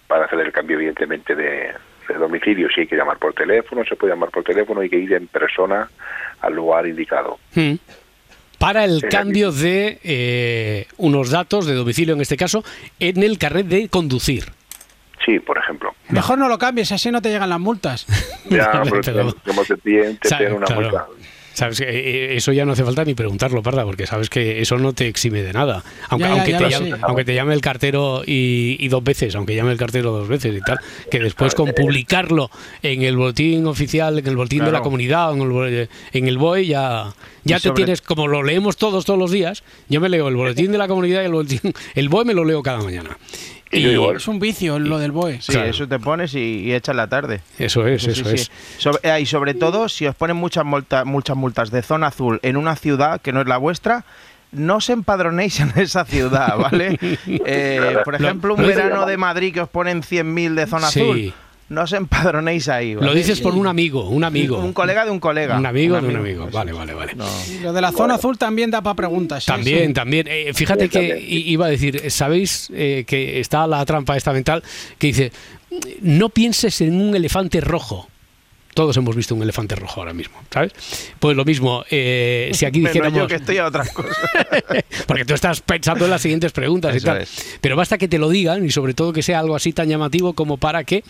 para hacer el cambio, evidentemente, de, de domicilio? Si hay que llamar por teléfono, se puede llamar por teléfono, hay que ir en persona al lugar indicado. Mm. Para el cambio de eh, unos datos de domicilio, en este caso, en el carnet de conducir. Sí, por ejemplo. Mejor no lo cambies, así no te llegan las multas. Ya, pero pero- como te piden, te piden una claro. multa. Sabes que eh, eso ya no hace falta ni preguntarlo, Parda, porque sabes que eso no te exime de nada. Aunque, Ya, ya, aunque, ya te llame, sé. aunque te llame el cartero y, y dos veces, aunque llame el cartero dos veces y tal, que después con publicarlo en el boletín oficial, en el boletín de la comunidad, en el, en el BOE, ya, ya te sobre- tienes, como lo leemos todos todos los días, yo me leo el boletín de la comunidad y el boletín, el BOE me lo leo cada mañana. Y yo igual. Es un vicio lo del BOE. Sí, Claro. eso te pones y, y echas la tarde. Eso es, Sí, eso sí, es. Sobre- eh, y sobre todo, si os ponen muchas, multa- muchas multas de zona azul en una ciudad que no es la vuestra, no os empadronéis en esa ciudad, ¿vale? Eh, por Lo- ejemplo, un verano de Madrid que os ponen 100.000 de zona Sí. azul, no os empadronéis ahí. ¿vale? Lo dices por un amigo, un amigo. Un colega de un colega. Un amigo de un amigo. Vale, vale, vale. Y lo de la zona azul también da para preguntas. ¿eh? También, también. Eh, fíjate que iba a decir, ¿sabéis eh, que está la trampa esta mental que dice, no pienses en un elefante rojo? Todos hemos visto un elefante rojo ahora mismo, ¿sabes? Pues lo mismo, eh, si aquí Pero dijéramos... yo que estoy a otras cosas. Porque tú estás pensando en las siguientes preguntas y Eso tal. es. Pero basta que te lo digan y sobre todo que sea algo así tan llamativo como para que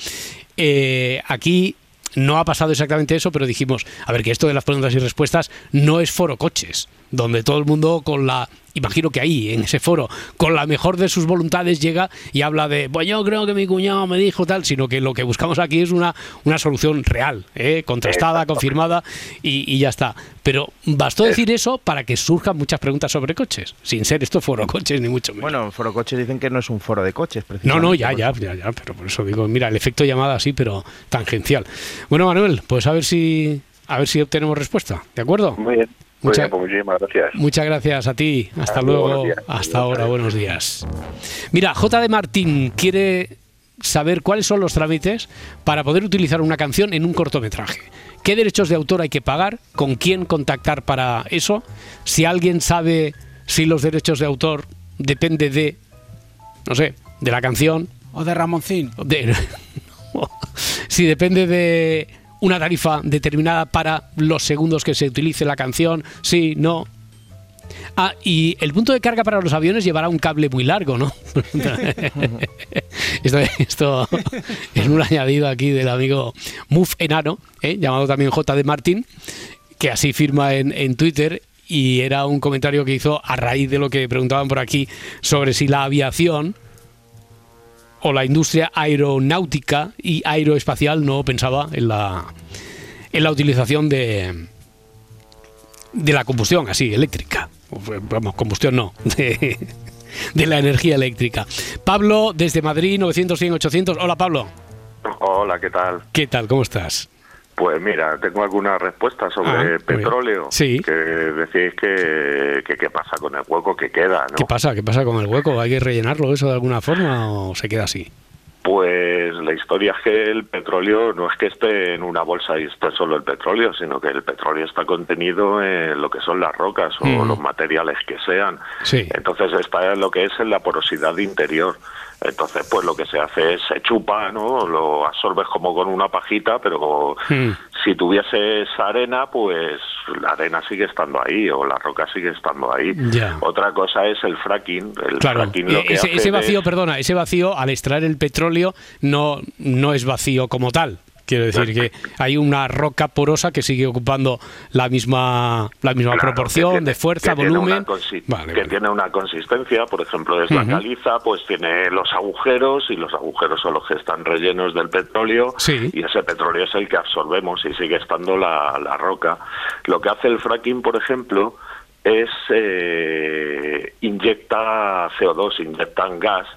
eh, aquí no ha pasado exactamente eso, pero dijimos, a ver, que esto de las preguntas y respuestas no es foro coches, donde todo el mundo con la, imagino que ahí, en ese foro, con la mejor de sus voluntades llega y habla de, pues yo creo que mi cuñado me dijo tal, sino que lo que buscamos aquí es una, una solución real, ¿eh? contrastada, Exacto. confirmada y, y ya está. Pero bastó decir eso para que surjan muchas preguntas sobre coches, sin ser esto foro coches ni mucho menos. Bueno, Foro Coches dicen que no es un foro de coches, No, precisamente. no, ya, ya, ya, ya, pero por eso digo, mira, el efecto llamada sí, pero tangencial. Bueno, Manuel, pues a ver si a ver si obtenemos respuesta, ¿de acuerdo? Muy bien. Muy Mucha- bien, pues muchísimas gracias. Muchas gracias a ti. Hasta Hasta luego. Hasta ahora, buenos días. Mira, J. de Martín quiere saber cuáles son los trámites para poder utilizar una canción en un cortometraje. ¿Qué derechos de autor hay que pagar? ¿Con quién contactar para eso? Si alguien sabe si los derechos de autor depende de, no sé, de la canción, O de Ramoncín. de- si depende de una tarifa determinada para los segundos que se utilice la canción, sí, no. Ah, y el punto de carga para los aviones llevará un cable muy largo, ¿no? esto, esto es un añadido aquí del amigo Muf Enano, ¿eh? llamado también J. de Martín, que así firma en, en Twitter y era un comentario que hizo a raíz de lo que preguntaban por aquí sobre si la aviación o la industria aeronáutica y aeroespacial no pensaba en la, en la utilización de, de la combustión así, eléctrica. Vamos, combustión no, de, de la energía eléctrica. Pablo, desde Madrid, 900, 100, 800. Hola, Pablo. Hola, ¿qué tal? ¿Qué tal? ¿Cómo estás? Pues mira, tengo algunas respuestas sobre Ah, petróleo. Sí. Que decís que, que qué pasa con el hueco que queda, ¿no? ¿Qué pasa? ¿Qué pasa con el hueco? ¿Hay que rellenarlo eso de alguna forma o se queda así? Pues la historia es que el petróleo no es que esté en una bolsa y esté solo el petróleo, sino que el petróleo está contenido en lo que son las rocas o Mm. los materiales que sean. Sí. Entonces está en lo que es en la porosidad interior. Entonces, pues lo que se hace es se chupa, ¿no? Lo absorbes como con una pajita, pero Mm. si tuvieses arena, pues la arena sigue estando ahí o la roca sigue estando ahí. Ya. Otra cosa es el fracking. El Claro, fracking lo eh, que ese, hace ese vacío, es- perdona, ese vacío al extraer el petróleo no, no es vacío como tal. Quiero decir que hay una roca porosa que sigue ocupando la misma la misma Claro, proporción tiene- de fuerza, que volumen. Vale, que vale. tiene una consistencia, por ejemplo, es la caliza, pues tiene los agujeros y los agujeros son los que están rellenos del petróleo Sí. y ese petróleo es el que absorbemos y sigue estando la, la roca. Lo que hace el fracking, por ejemplo, es eh, inyecta CO2, inyectan gas.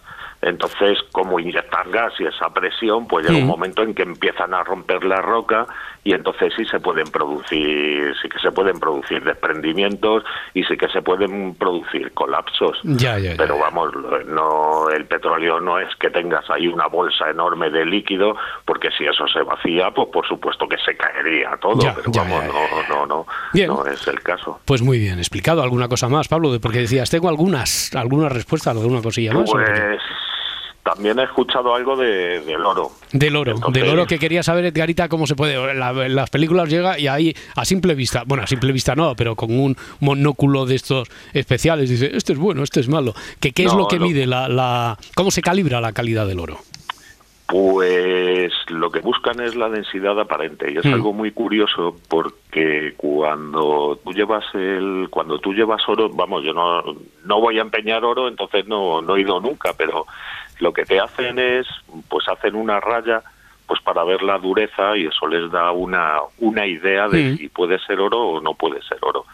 Entonces, como inyectan gas y esa presión, pues llega un momento en que empiezan a romper la roca y entonces sí se pueden producir, sí que se pueden producir desprendimientos y sí que se pueden producir colapsos. Ya, ya, ya. Pero vamos, no el petróleo no es que tengas ahí una bolsa enorme de líquido, porque si eso se vacía, pues por supuesto que se caería todo. Ya, pero ya, vamos, ya, no, no, no, Bien. no es el caso. Pues muy bien, explicado. ¿Alguna cosa más, Pablo? Porque decías, tengo algunas, algunas respuestas, alguna cosilla más. Pues también he escuchado algo de, del oro. Del oro, Entonces- del oro que quería saber Edgarita cómo se puede. La- las películas llega y ahí a simple vista, bueno, a simple vista no, pero con un monóculo de estos especiales dice, este es bueno, este es malo. ¿Qué, qué es No, lo que lo- mide la, la, cómo se calibra la calidad del oro? Pues lo que buscan es la densidad aparente y es Mm. algo muy curioso porque cuando tú llevas el cuando tú llevas oro, vamos, yo no no voy a empeñar oro, entonces no no he ido nunca, pero lo que te hacen es pues hacen una raya pues para ver la dureza y eso les da una una idea de Mm. si puede ser oro o no puede ser oro.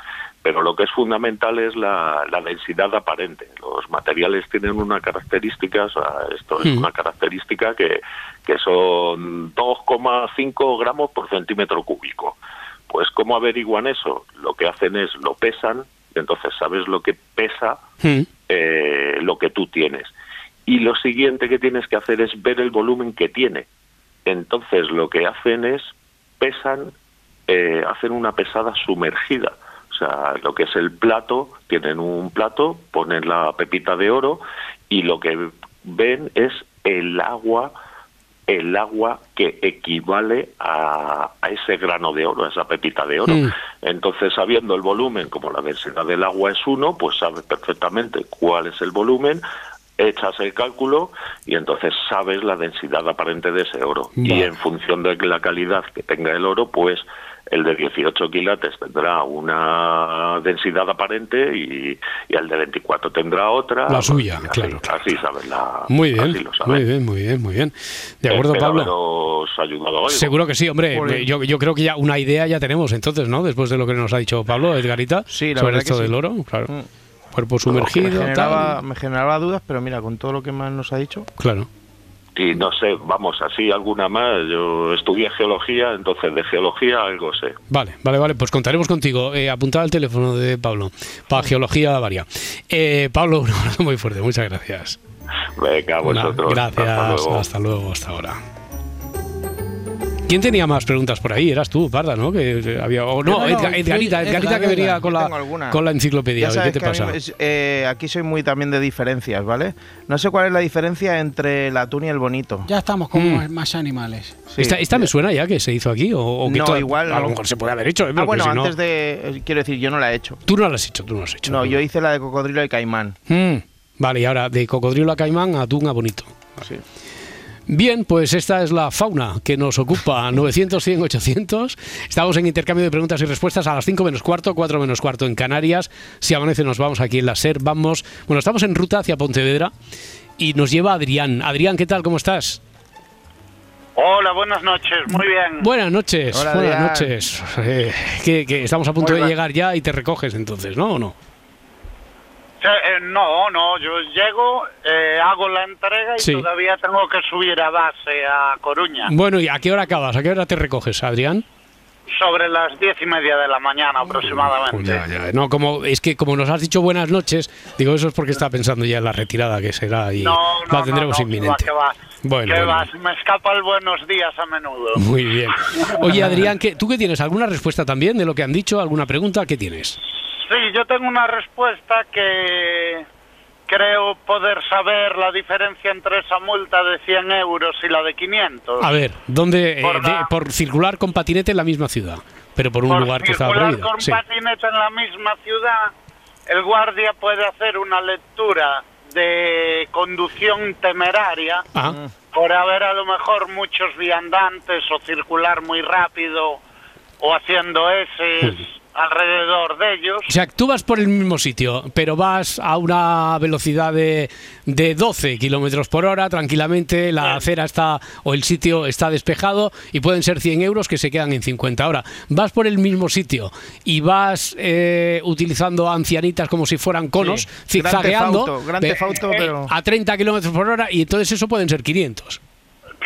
Pero lo que es fundamental es la, la densidad aparente. Los materiales tienen una característica, o sea, esto es Mm. una característica que, que son 2,5 gramos por centímetro cúbico. Pues ¿cómo averiguan eso? Lo que hacen es lo pesan, entonces sabes lo que pesa Mm. eh, lo que tú tienes. Y lo siguiente que tienes que hacer es ver el volumen que tiene. Entonces lo que hacen es pesan, eh, hacen una pesada sumergida. O sea, lo que es el plato, tienen un plato, ponen la pepita de oro y lo que ven es el agua, el agua que equivale a, a ese grano de oro, a esa pepita de oro. Mm. Entonces, sabiendo el volumen, como la densidad del agua es uno, pues sabes perfectamente cuál es el volumen, echas el cálculo y entonces sabes la densidad aparente de ese oro. Y en función de la calidad que tenga el oro, pues el de 18 quilates tendrá una densidad aparente y, y el de 24 tendrá otra. La suya, Así- claro, Así sabes la... Muy bien, lo sabes. muy bien, muy bien, muy bien. De acuerdo, Espero Pablo. haberos ayudado algo. Seguro que sí, hombre. Yo, yo creo que ya una idea ya tenemos entonces, ¿no? Después de lo que nos ha dicho Pablo, Edgarita, Sí, la sobre que esto sí. del oro, claro. Mm. Cuerpo me sumergido, generaba, tal. me generaba dudas, pero mira, con todo lo que más nos ha dicho. Claro. Y no sé, vamos, así alguna más. Yo estudié geología, entonces de geología algo sé. Vale, vale, vale, pues contaremos contigo. Eh, al teléfono de Pablo para geología varia. Eh, Pablo, un abrazo muy fuerte, muchas gracias. Venga, Una- vosotros. gracias, Hasta luego. hasta luego, hasta ahora. ¿Quién tenía más preguntas por ahí? Eras tú, Parda, ¿no? Que había, o no, No, no, Edgar- Edgarita, Edgar, Edgarita que venía con la, con la enciclopedia. Ya ¿Qué te mí pasa? es- eh, aquí soy muy también de diferencias, ¿vale? No sé cuál es la diferencia entre el atún y el bonito. Ya estamos con Mm. más, animales. esta, esta me suena ya que se hizo aquí o, o que No, to- igual a lo mejor se puede haber hecho. ¿eh? Ah, bueno, si no- antes de. eh, Quiero decir, yo no la he hecho. Tú no lo has hecho, tú no lo has hecho. No, yo hice la de cocodrilo y caimán. Mm, Vale, y ahora de cocodrilo a caimán, atún a bonito. Bien, pues esta es la fauna que nos ocupa 900, 100, 800. Estamos en intercambio de preguntas y respuestas a las 5 menos cuarto, 4 menos cuarto en Canarias. Si amanece nos vamos aquí en la SER. Vamos, bueno, estamos en ruta hacia Pontevedra y nos lleva Adrián. Adrián, ¿qué tal? ¿Cómo estás? Hola, buenas noches, muy bien. Buenas noches, Hola, buenas Adrián. noches. Eh, que, que estamos a punto Muy de bien. llegar ya y te recoges entonces, ¿no? ¿O no? Eh, no, no, yo llego, eh, hago la entrega y Sí. todavía tengo que subir a base a Coruña. Bueno, ¿y a qué hora acabas? ¿A qué hora te recoges, Adrián? Sobre las diez y media de la mañana aproximadamente. Ya, ya. No, como es que como nos has dicho buenas noches, digo eso es porque está pensando ya en la retirada que será y No, no, la tendremos no, inminente. que va, que va. Bueno, Que bueno. va, me escapa el buenos días a menudo. Muy bien. Oye, Adrián, ¿qué, ¿tú qué tienes? ¿Alguna respuesta también de lo que han dicho? ¿Alguna pregunta? ¿Qué tienes? Sí, yo tengo una respuesta que creo poder saber la diferencia entre esa multa de 100 euros y la de 500. A ver, ¿dónde? eh, Por de- la- por circular con patinete en la misma ciudad, pero por un Por lugar que está circular prohibido. con Sí. patinete en la misma ciudad, el guardia puede hacer una lectura de conducción temeraria Ah. por haber a lo mejor muchos viandantes o circular muy rápido o haciendo S alrededor de ellos. O sea, tú vas por el mismo sitio, pero vas a una velocidad de, de 12 kilómetros por hora tranquilamente, la acera está o el sitio está despejado y pueden ser 100 euros que se quedan en 50. Ahora, vas por el mismo sitio y vas eh, utilizando ancianitas como si fueran conos, Sí. Zigzagueando Theft Auto, Gran Theft Auto, eh, pero- a 30 kilómetros por hora y entonces eso pueden ser 500.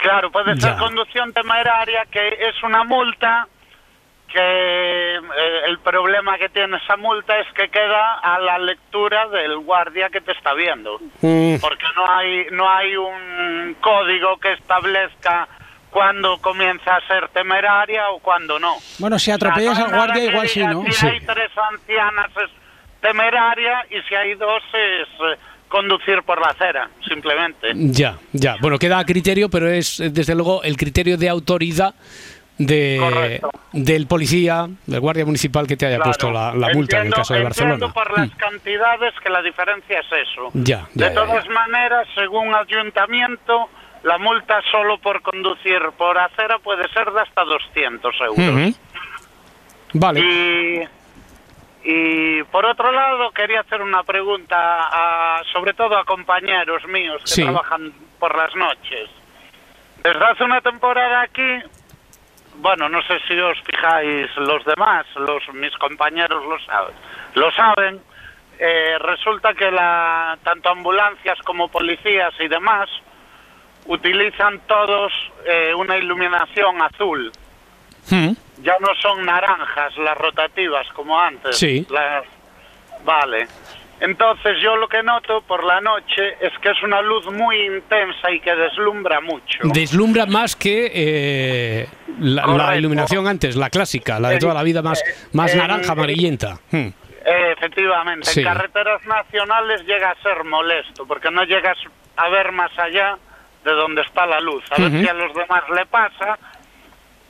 Claro, puede ser Ya. conducción temeraria, que es una multa que eh, el problema que tiene esa multa es que queda a la lectura del guardia que te está viendo. Mm. Porque no hay, no hay un código que establezca cuándo comienza a ser temeraria o cuándo no. Bueno, si atropellas al guardia, igual sí, ¿no? Si hay tres ancianas es temeraria y si hay dos es eh, conducir por la acera, simplemente. Ya, ya. Bueno, queda a criterio, pero es desde luego el criterio de autoridad de, del policía, del guardia municipal que te haya Claro. puesto la, la multa en el caso de Barcelona. por las cantidades que la diferencia es eso. Ya, ya, de ya, todas maneras, según ayuntamiento, la multa solo por conducir por acera puede ser de hasta 200 euros. Ujú. Vale. Y, y por otro lado, quería hacer una pregunta, a- sobre todo a compañeros míos que Sí. trabajan por las noches. Desde hace una temporada aquí, bueno, no sé si os fijáis los demás, los mis compañeros lo saben, lo saben. eh, resulta que la, tanto ambulancias como policías y demás utilizan todos eh, una iluminación azul. Mm. Ya no son naranjas las rotativas como antes. Sí. Las- Vale. Entonces yo lo que noto por la noche es que es una luz muy intensa y que deslumbra mucho. Deslumbra más que eh, la, iluminación antes, la clásica, la de toda la vida más, naranja, amarillenta. Mm. Eh, efectivamente, Sí. en carreteras nacionales llega a ser molesto porque no llegas a ver más allá de donde está la luz. A ver Ujú. si a los demás le pasa.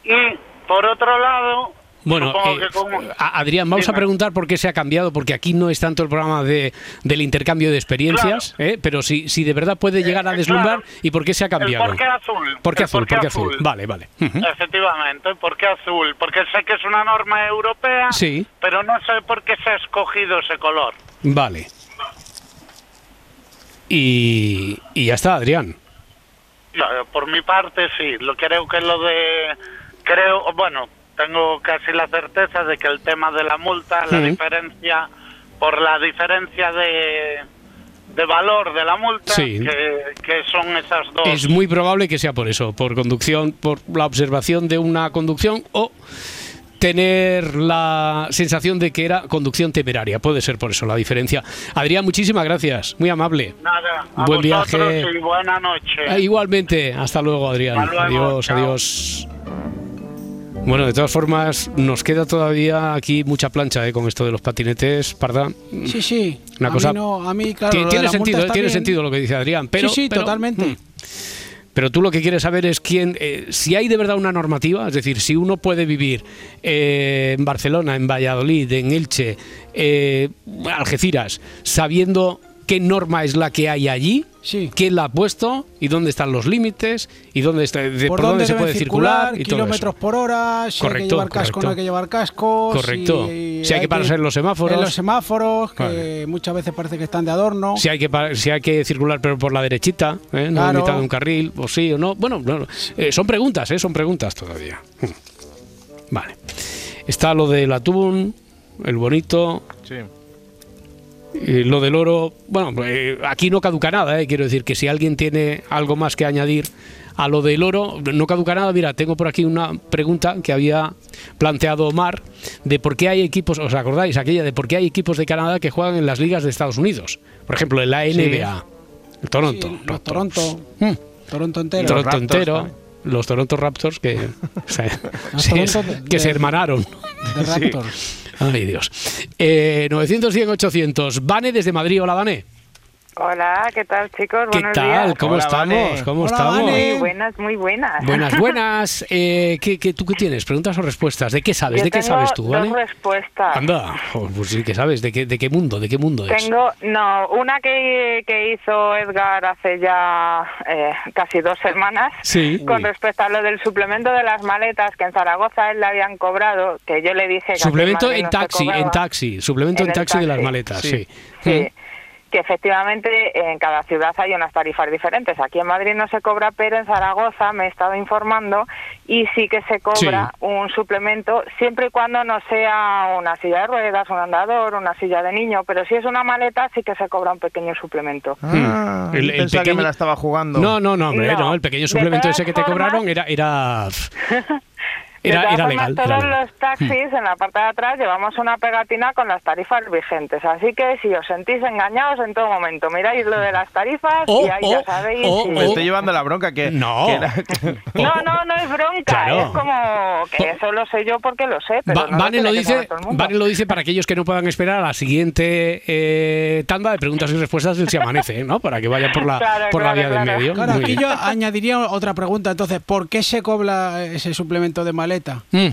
Y por otro lado, Bueno, eh, como... Adrián, vamos a preguntar por qué se ha cambiado, porque aquí no es tanto el programa de, del intercambio de experiencias, ¿eh? pero si, si de verdad puede llegar a deslumbrar y por qué se ha cambiado. por qué azul. ¿Por qué azul? por qué ¿Por qué azul? azul. Vale, vale. Efectivamente, ¿por qué azul? Porque sé que es una norma europea, Sí. pero no sé por qué se ha escogido ese color. Vale. Y, y ya está, Adrián. Por mi parte, sí. Lo creo que lo de. Creo, bueno, tengo casi la certeza de que el tema de la multa, la Ujú. diferencia, por la diferencia de, de valor de la multa, Sí. que, que son esas dos. Es muy probable que sea por eso, por conducción, por la observación de una conducción o tener la sensación de que era conducción temeraria. Puede ser por eso la diferencia. Adrián, muchísimas gracias. Muy amable. Nada, a Buen viaje. y buena noche. Ah, Igualmente. Hasta luego, Adrián. Hasta luego, adiós, chao. adiós. Bueno, de todas formas, nos queda todavía aquí mucha plancha eh, con esto de los patinetes, Parda. Sí, sí. Una a cosa- Mí no, a mí, claro. Tiene sentido, tiene bien. sentido lo que dice Adrián, pero sí, sí, pero- totalmente. Mm. Pero tú lo que quieres saber es quién, eh, si hay de verdad una normativa, es decir, si uno puede vivir eh, en Barcelona, en Valladolid, en Elche, eh, Algeciras, sabiendo qué norma es la que hay allí, quién la ha puesto y dónde están los límites y dónde está, de- por, dónde, se puede circular, y todo kilómetros eso. por hora, si hay que Correcto, llevar casco correcto. no hay que llevar casco. Correcto. Si hay que pararse en los semáforos. En los semáforos, que Vale. muchas veces parece que están de adorno. Si hay que si hay que circular pero por la derechita, ¿eh? no Claro. en mitad de un carril, o sí o no. Bueno, no, eh, son preguntas, ¿eh? son preguntas todavía. Vale. Está lo del atún, el bonito, Sí. Y lo del oro. Bueno, eh, aquí no caduca nada, ¿eh? quiero decir que si alguien tiene algo más que añadir a lo del oro, no caduca nada. Mira, tengo por aquí una pregunta que había planteado Omar de por qué hay equipos, ¿os acordáis? Aquella de por qué hay equipos de Canadá que juegan en las ligas de Estados Unidos. Por ejemplo, en la Sí. NBA, el Toronto. Sí, los Toronto. Mm. Toronto entero. Toronto Raptors entero. también. Los Toronto Raptors que, o sea, Los se- Toronto de- que se hermanaron. de Raptors. Ay, Dios. Eh, 900, 100, 800. Vane desde Madrid. Hola, Vane. Hola, ¿qué tal chicos? ¿Qué Buenos tal? días. ¿Cómo Hola, estamos? Vane. ¿Cómo Hola, estamos? Vane. Muy buenas, muy buenas. Buenas, buenas. Eh, ¿qué, qué, tú qué tienes? ¿Preguntas o respuestas? ¿De qué sabes? Yo ¿De qué tengo sabes tú, dos Vane? respuestas. Anda, pues sí que sabes. ¿De qué, de qué mundo? ¿De qué mundo es? Tengo, no, una que, que hizo Edgar hace ya eh, casi dos semanas Sí. con respecto a lo del suplemento de las maletas que en Zaragoza él le habían cobrado, que yo le dije que Suplemento en taxi, en taxi. Suplemento en, taxi, de las maletas, sí. Sí. Sí, que efectivamente en cada ciudad hay unas tarifas diferentes. Aquí en Madrid no se cobra, pero en Zaragoza me he estado informando y sí que se cobra un suplemento siempre y cuando no sea una silla de ruedas, un andador, una silla de niño, pero si es una maleta sí que se cobra un pequeño suplemento. Ah, El- yo el que pequeño- me la estaba jugando. No, no, no, hombre, No. no. El pequeño suplemento ese que te formas- cobraron era, era, era, era legal. era todos legal. los taxis en la parte de atrás llevamos una pegatina con las tarifas vigentes, así que si os sentís engañados en todo momento, miráis lo de las tarifas Oh, y ahí oh, ya sabéis. oh, si- Me estoy llevando la bronca que... No. que era- No, no, no es bronca, Claro. es como que eso lo sé yo porque lo sé, pero no Vane, lo que dice. Vane lo dice para aquellos que no puedan esperar a la siguiente eh, tanda de preguntas y respuestas del Si Amanece, ¿no? Para que vayan por la, Claro, por la claro, vía del medio. Claro, aquí yo añadiría otra pregunta. Entonces, ¿por qué se cobra ese suplemento de Mm.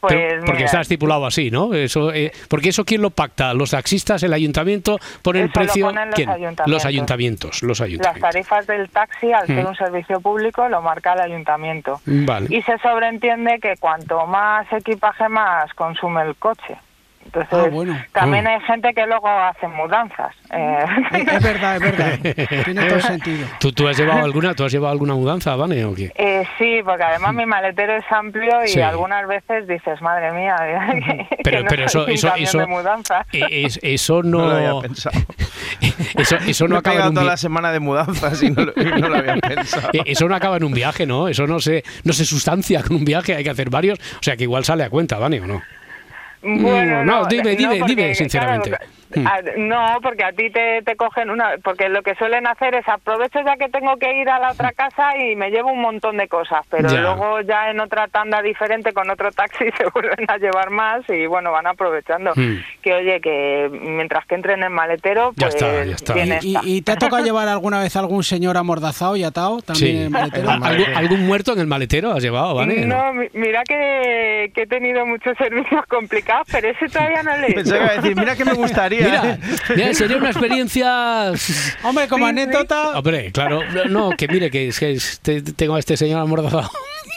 Pues Pero- porque mira, está estipulado así, ¿no? Eso, eh, porque eso quién lo pacta, los taxistas, el ayuntamiento pone el Eso lo precio. ponen los ¿Quién? ayuntamientos. Los ayuntamientos, los las ayuntamientos. tarifas del taxi, al ser Mm. un servicio público, lo marca el ayuntamiento. Vale. Y se sobreentiende que cuanto más equipaje, más consume el coche. Entonces, Ah, bueno. también Ah. hay gente que luego hace mudanzas. Eh, Es, es verdad, es verdad. Tiene todo el sentido. ¿Tú, tú has llevado alguna, tú has llevado alguna mudanza, Vane, o qué? eh, sí, porque además mi maletero es amplio y Sí. algunas veces dices, madre mía, que, Pero- que no pero eso- eso- eso- de mudanza. Es- eso No lo había pensado. eso, eso no Me he acaba en un toda la semana de mudanzas y no lo, y no lo había pensado. Eh, Eso no acaba en un viaje, ¿no? Eso no se, no se sustancia con un viaje, hay que hacer varios. O sea que igual sale a cuenta, ¿vale o no? Bueno, Mm, no, dime, dime, porque, dime sinceramente. claro. A- no, porque a ti te, te cogen una... Porque lo que suelen hacer es aprovecho ya que tengo que ir a la otra casa y me llevo un montón de cosas, pero Ya. luego ya en otra tanda diferente con otro taxi se vuelven a llevar más y bueno, van aprovechando. Mm. Que oye, que mientras que entren en el maletero, Ya pues está, ya está. bien ¿Y, está. y te ha tocado llevar alguna vez algún señor amordazado y atado también Sí. en el maletero? ¿Al- ¿Algún, algún muerto en el maletero has llevado, Vane? No, mi- mira que, que he tenido muchos servicios complicados, pero ese todavía no le he Pensaba que iba a decir, mira que me gustaría. Mira, mira, sería una experiencia. Hombre, como anécdota, Hombre, claro, no, que mire, que, es que es- te- tengo a este señor amordazado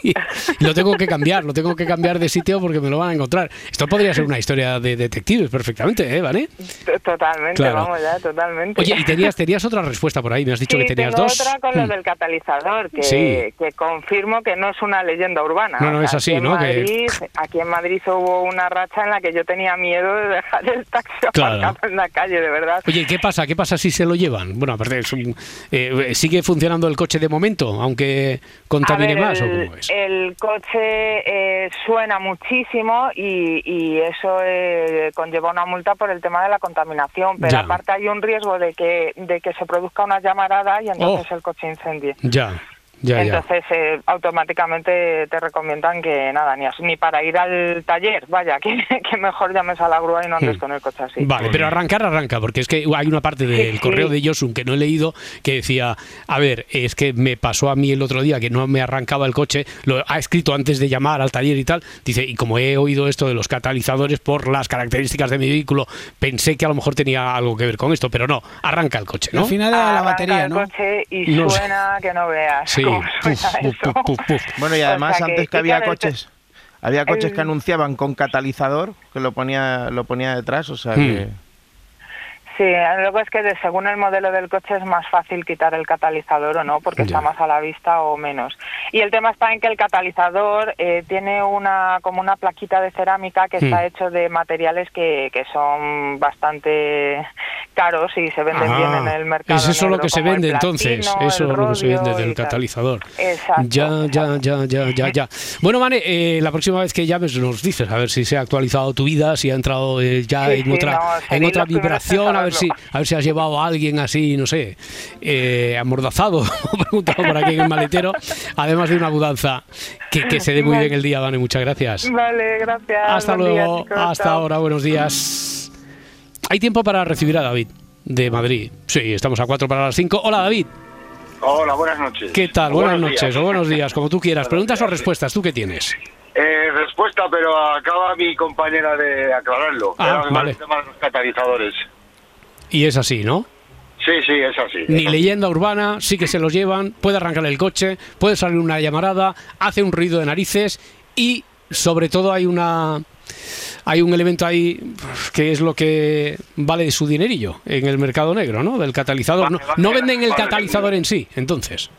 lo tengo que cambiar, lo tengo que cambiar de sitio porque me lo van a encontrar. Esto podría ser una historia de detectives perfectamente, ¿eh, Vane? T- Totalmente, Claro. vamos ya, totalmente. Oye, y tenías, tenías otra respuesta por ahí, me has dicho sí, que tenías tengo dos. otra con lo Mm. del catalizador, que, Sí. que confirmo que no es una leyenda urbana. No, no, es aquí así, en ¿no? Que- Madrid, Aquí en Madrid hubo una racha en la que yo tenía miedo de dejar el taxi Claro. en la calle, de verdad. Oye, ¿y ¿qué pasa? ¿Qué pasa si se lo llevan? Bueno, aparte, es un- eh, ¿sigue funcionando el coche de momento, aunque contamine ver, más o cómo es? El coche eh, suena muchísimo y, y eso eh, conlleva una multa por el tema de la contaminación, pero Ya. aparte hay un riesgo de que, de que se produzca una llamarada y entonces Oh. el coche incendie. Ya. Ya, ya. Entonces, eh, automáticamente te recomiendan que nada, ni, ni para ir al taller, vaya, que, que mejor llames a la grúa y no andes Hmm. con el coche así. Vale, pero arrancar arranca, porque es que hay una parte del sí. correo de Josun que no he leído que decía, a ver, es que me pasó a mí el otro día que no me arrancaba el coche, lo ha escrito antes de llamar al taller y tal, dice, y como he oído esto de los catalizadores por las características de mi vehículo, pensé que a lo mejor tenía algo que ver con esto, pero no, arranca el coche, ¿no? Al final era la Arranca batería, el ¿no? coche y No sé. suena que no veas Sí, cómo puf, suena puf, eso. puf, puf, puf. Bueno, y O además sea, antes que había coches, había coches el- que anunciaban con catalizador, que lo ponía, lo ponía detrás, o sea Hmm. que... Sí, luego es que de- según el modelo del coche es más fácil quitar el catalizador o no, porque está más a la vista o menos. Y el tema está en que el catalizador eh, tiene una como una plaquita de cerámica que está hecho de materiales que, que son bastante caros y se venden bien en el mercado. es eso lo que se vende entonces, eso es lo que se vende del tal. catalizador. Exacto. Ya, ya, ya, ya, ya, ya. Bueno, Vane, eh, la próxima vez que llames nos dices a ver si se ha actualizado tu vida, si ha entrado eh, ya Sí, en sí, otra, no, en otra vibración, ver si, a ver si has llevado a alguien así, no sé, eh, amordazado, preguntado por aquí en el maletero, además de una mudanza. Que, que se dé muy bien el día, Vane, muchas gracias. Vale, gracias. Hasta buen día, luego, chicos, hasta chao. ahora, buenos días. Hay tiempo para recibir a David de Madrid. Sí, estamos a cuatro para las cinco. Hola, David. Hola, buenas noches. ¿Qué tal? O Buenas buenos noches días. o buenos días, como tú quieras. Preguntas o respuestas, ¿tú qué tienes? Eh, respuesta, pero acaba mi compañera de aclararlo. Ah, vale. el tema de los catalizadores. Y es así, ¿no? Sí, sí, es así. Ni Es así. leyenda urbana, sí que se los llevan, puede arrancar el coche, puede salir una llamarada, hace un ruido de narices y sobre todo hay una hay un elemento ahí que es lo que vale su dinerillo en el mercado negro, ¿no? Del catalizador. No, no venden el vale. catalizador en sí, entonces.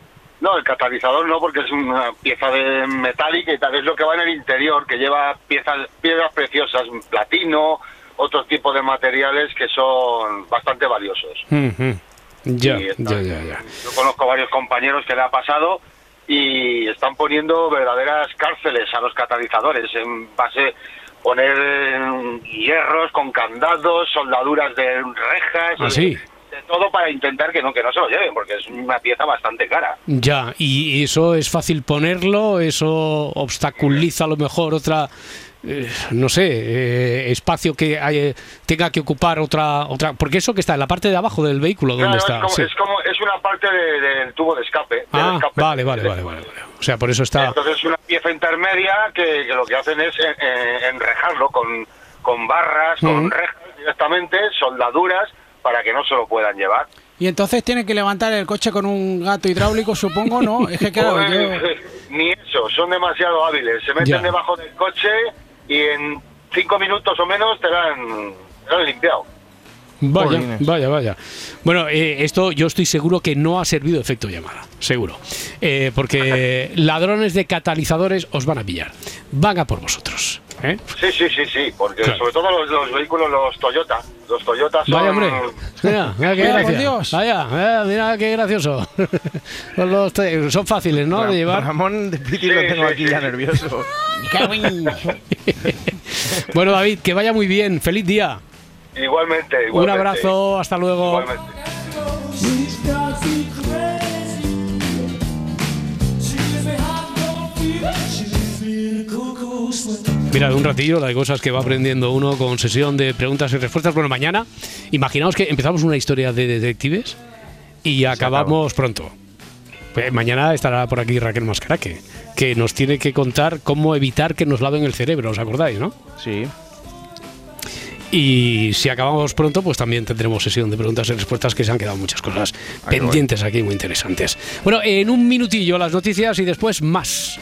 No, el catalizador no, porque es una pieza de metálica y tal. Es lo que va en el interior, que lleva piezas, piedras preciosas, platino, otro tipo de materiales que son bastante valiosos. Ya, ya, ya, ya. Yo conozco varios compañeros que le ha pasado y están poniendo verdaderas cárceles a los catalizadores en base poner hierros con candados, soldaduras de rejas, ¿Ah, sí? de todo para intentar que no que no se lo lleven porque es una pieza bastante cara. Ya, y eso es fácil ponerlo, eso obstaculiza a lo mejor otra, eh, no sé, eh, espacio que hay- tenga que ocupar otra, otra, porque eso que está en la parte de abajo del vehículo, ¿dónde Claro, está? Es, como, Sí. es como es una parte de- del tubo de escape. Ah, escape. vale, vale, vale, vale. O sea, por eso está. Entonces es una pieza intermedia que, que lo que hacen es eh, eh, enrejarlo con, con barras, con rejas directamente, soldaduras, para que no se lo puedan llevar. Y entonces tiene que levantar el coche con un gato hidráulico, supongo, ¿no? Es que claro, yo... Ni eso, son demasiado hábiles. Se meten Ya. debajo del coche y en cinco minutos o menos te la han, te la han limpiado. Vaya, vaya, vaya. Bueno, eh, esto yo estoy seguro que no ha servido de efecto llamada, seguro. Eh, porque ladrones de catalizadores os van a pillar. Van a por vosotros. ¿Eh? Sí, sí, sí, sí, porque Claro. sobre todo los, los vehículos, los Toyota, los Toyota son... Vaya, hombre. Mira, mira qué Mira, por gracia. Dios. Vaya, mira, mira qué gracioso. Son los te- son fáciles, ¿no? De llevar. Ramón de Piti lo tengo aquí ya nervioso. Bueno, David, que vaya muy bien. Feliz día. Igualmente, igualmente. Un abrazo, hasta luego. Mira, de un ratillo la de cosas que va aprendiendo uno con sesión de preguntas y respuestas. Bueno, mañana, imaginaos que empezamos una historia de detectives y acabamos pronto. Pues mañana estará por aquí Raquel Mascaraque, que nos tiene que contar cómo evitar que nos laven el cerebro, ¿os acordáis, no? Sí. Y si acabamos pronto, pues también tendremos sesión de preguntas y respuestas que se han quedado muchas cosas Ah, pendientes aquí muy interesantes. Bueno, en un minutillo las noticias y después más.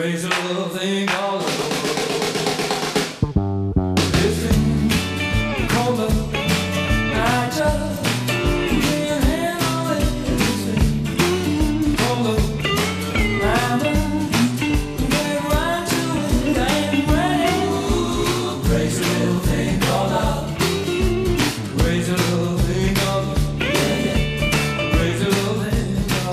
Raise a little thing called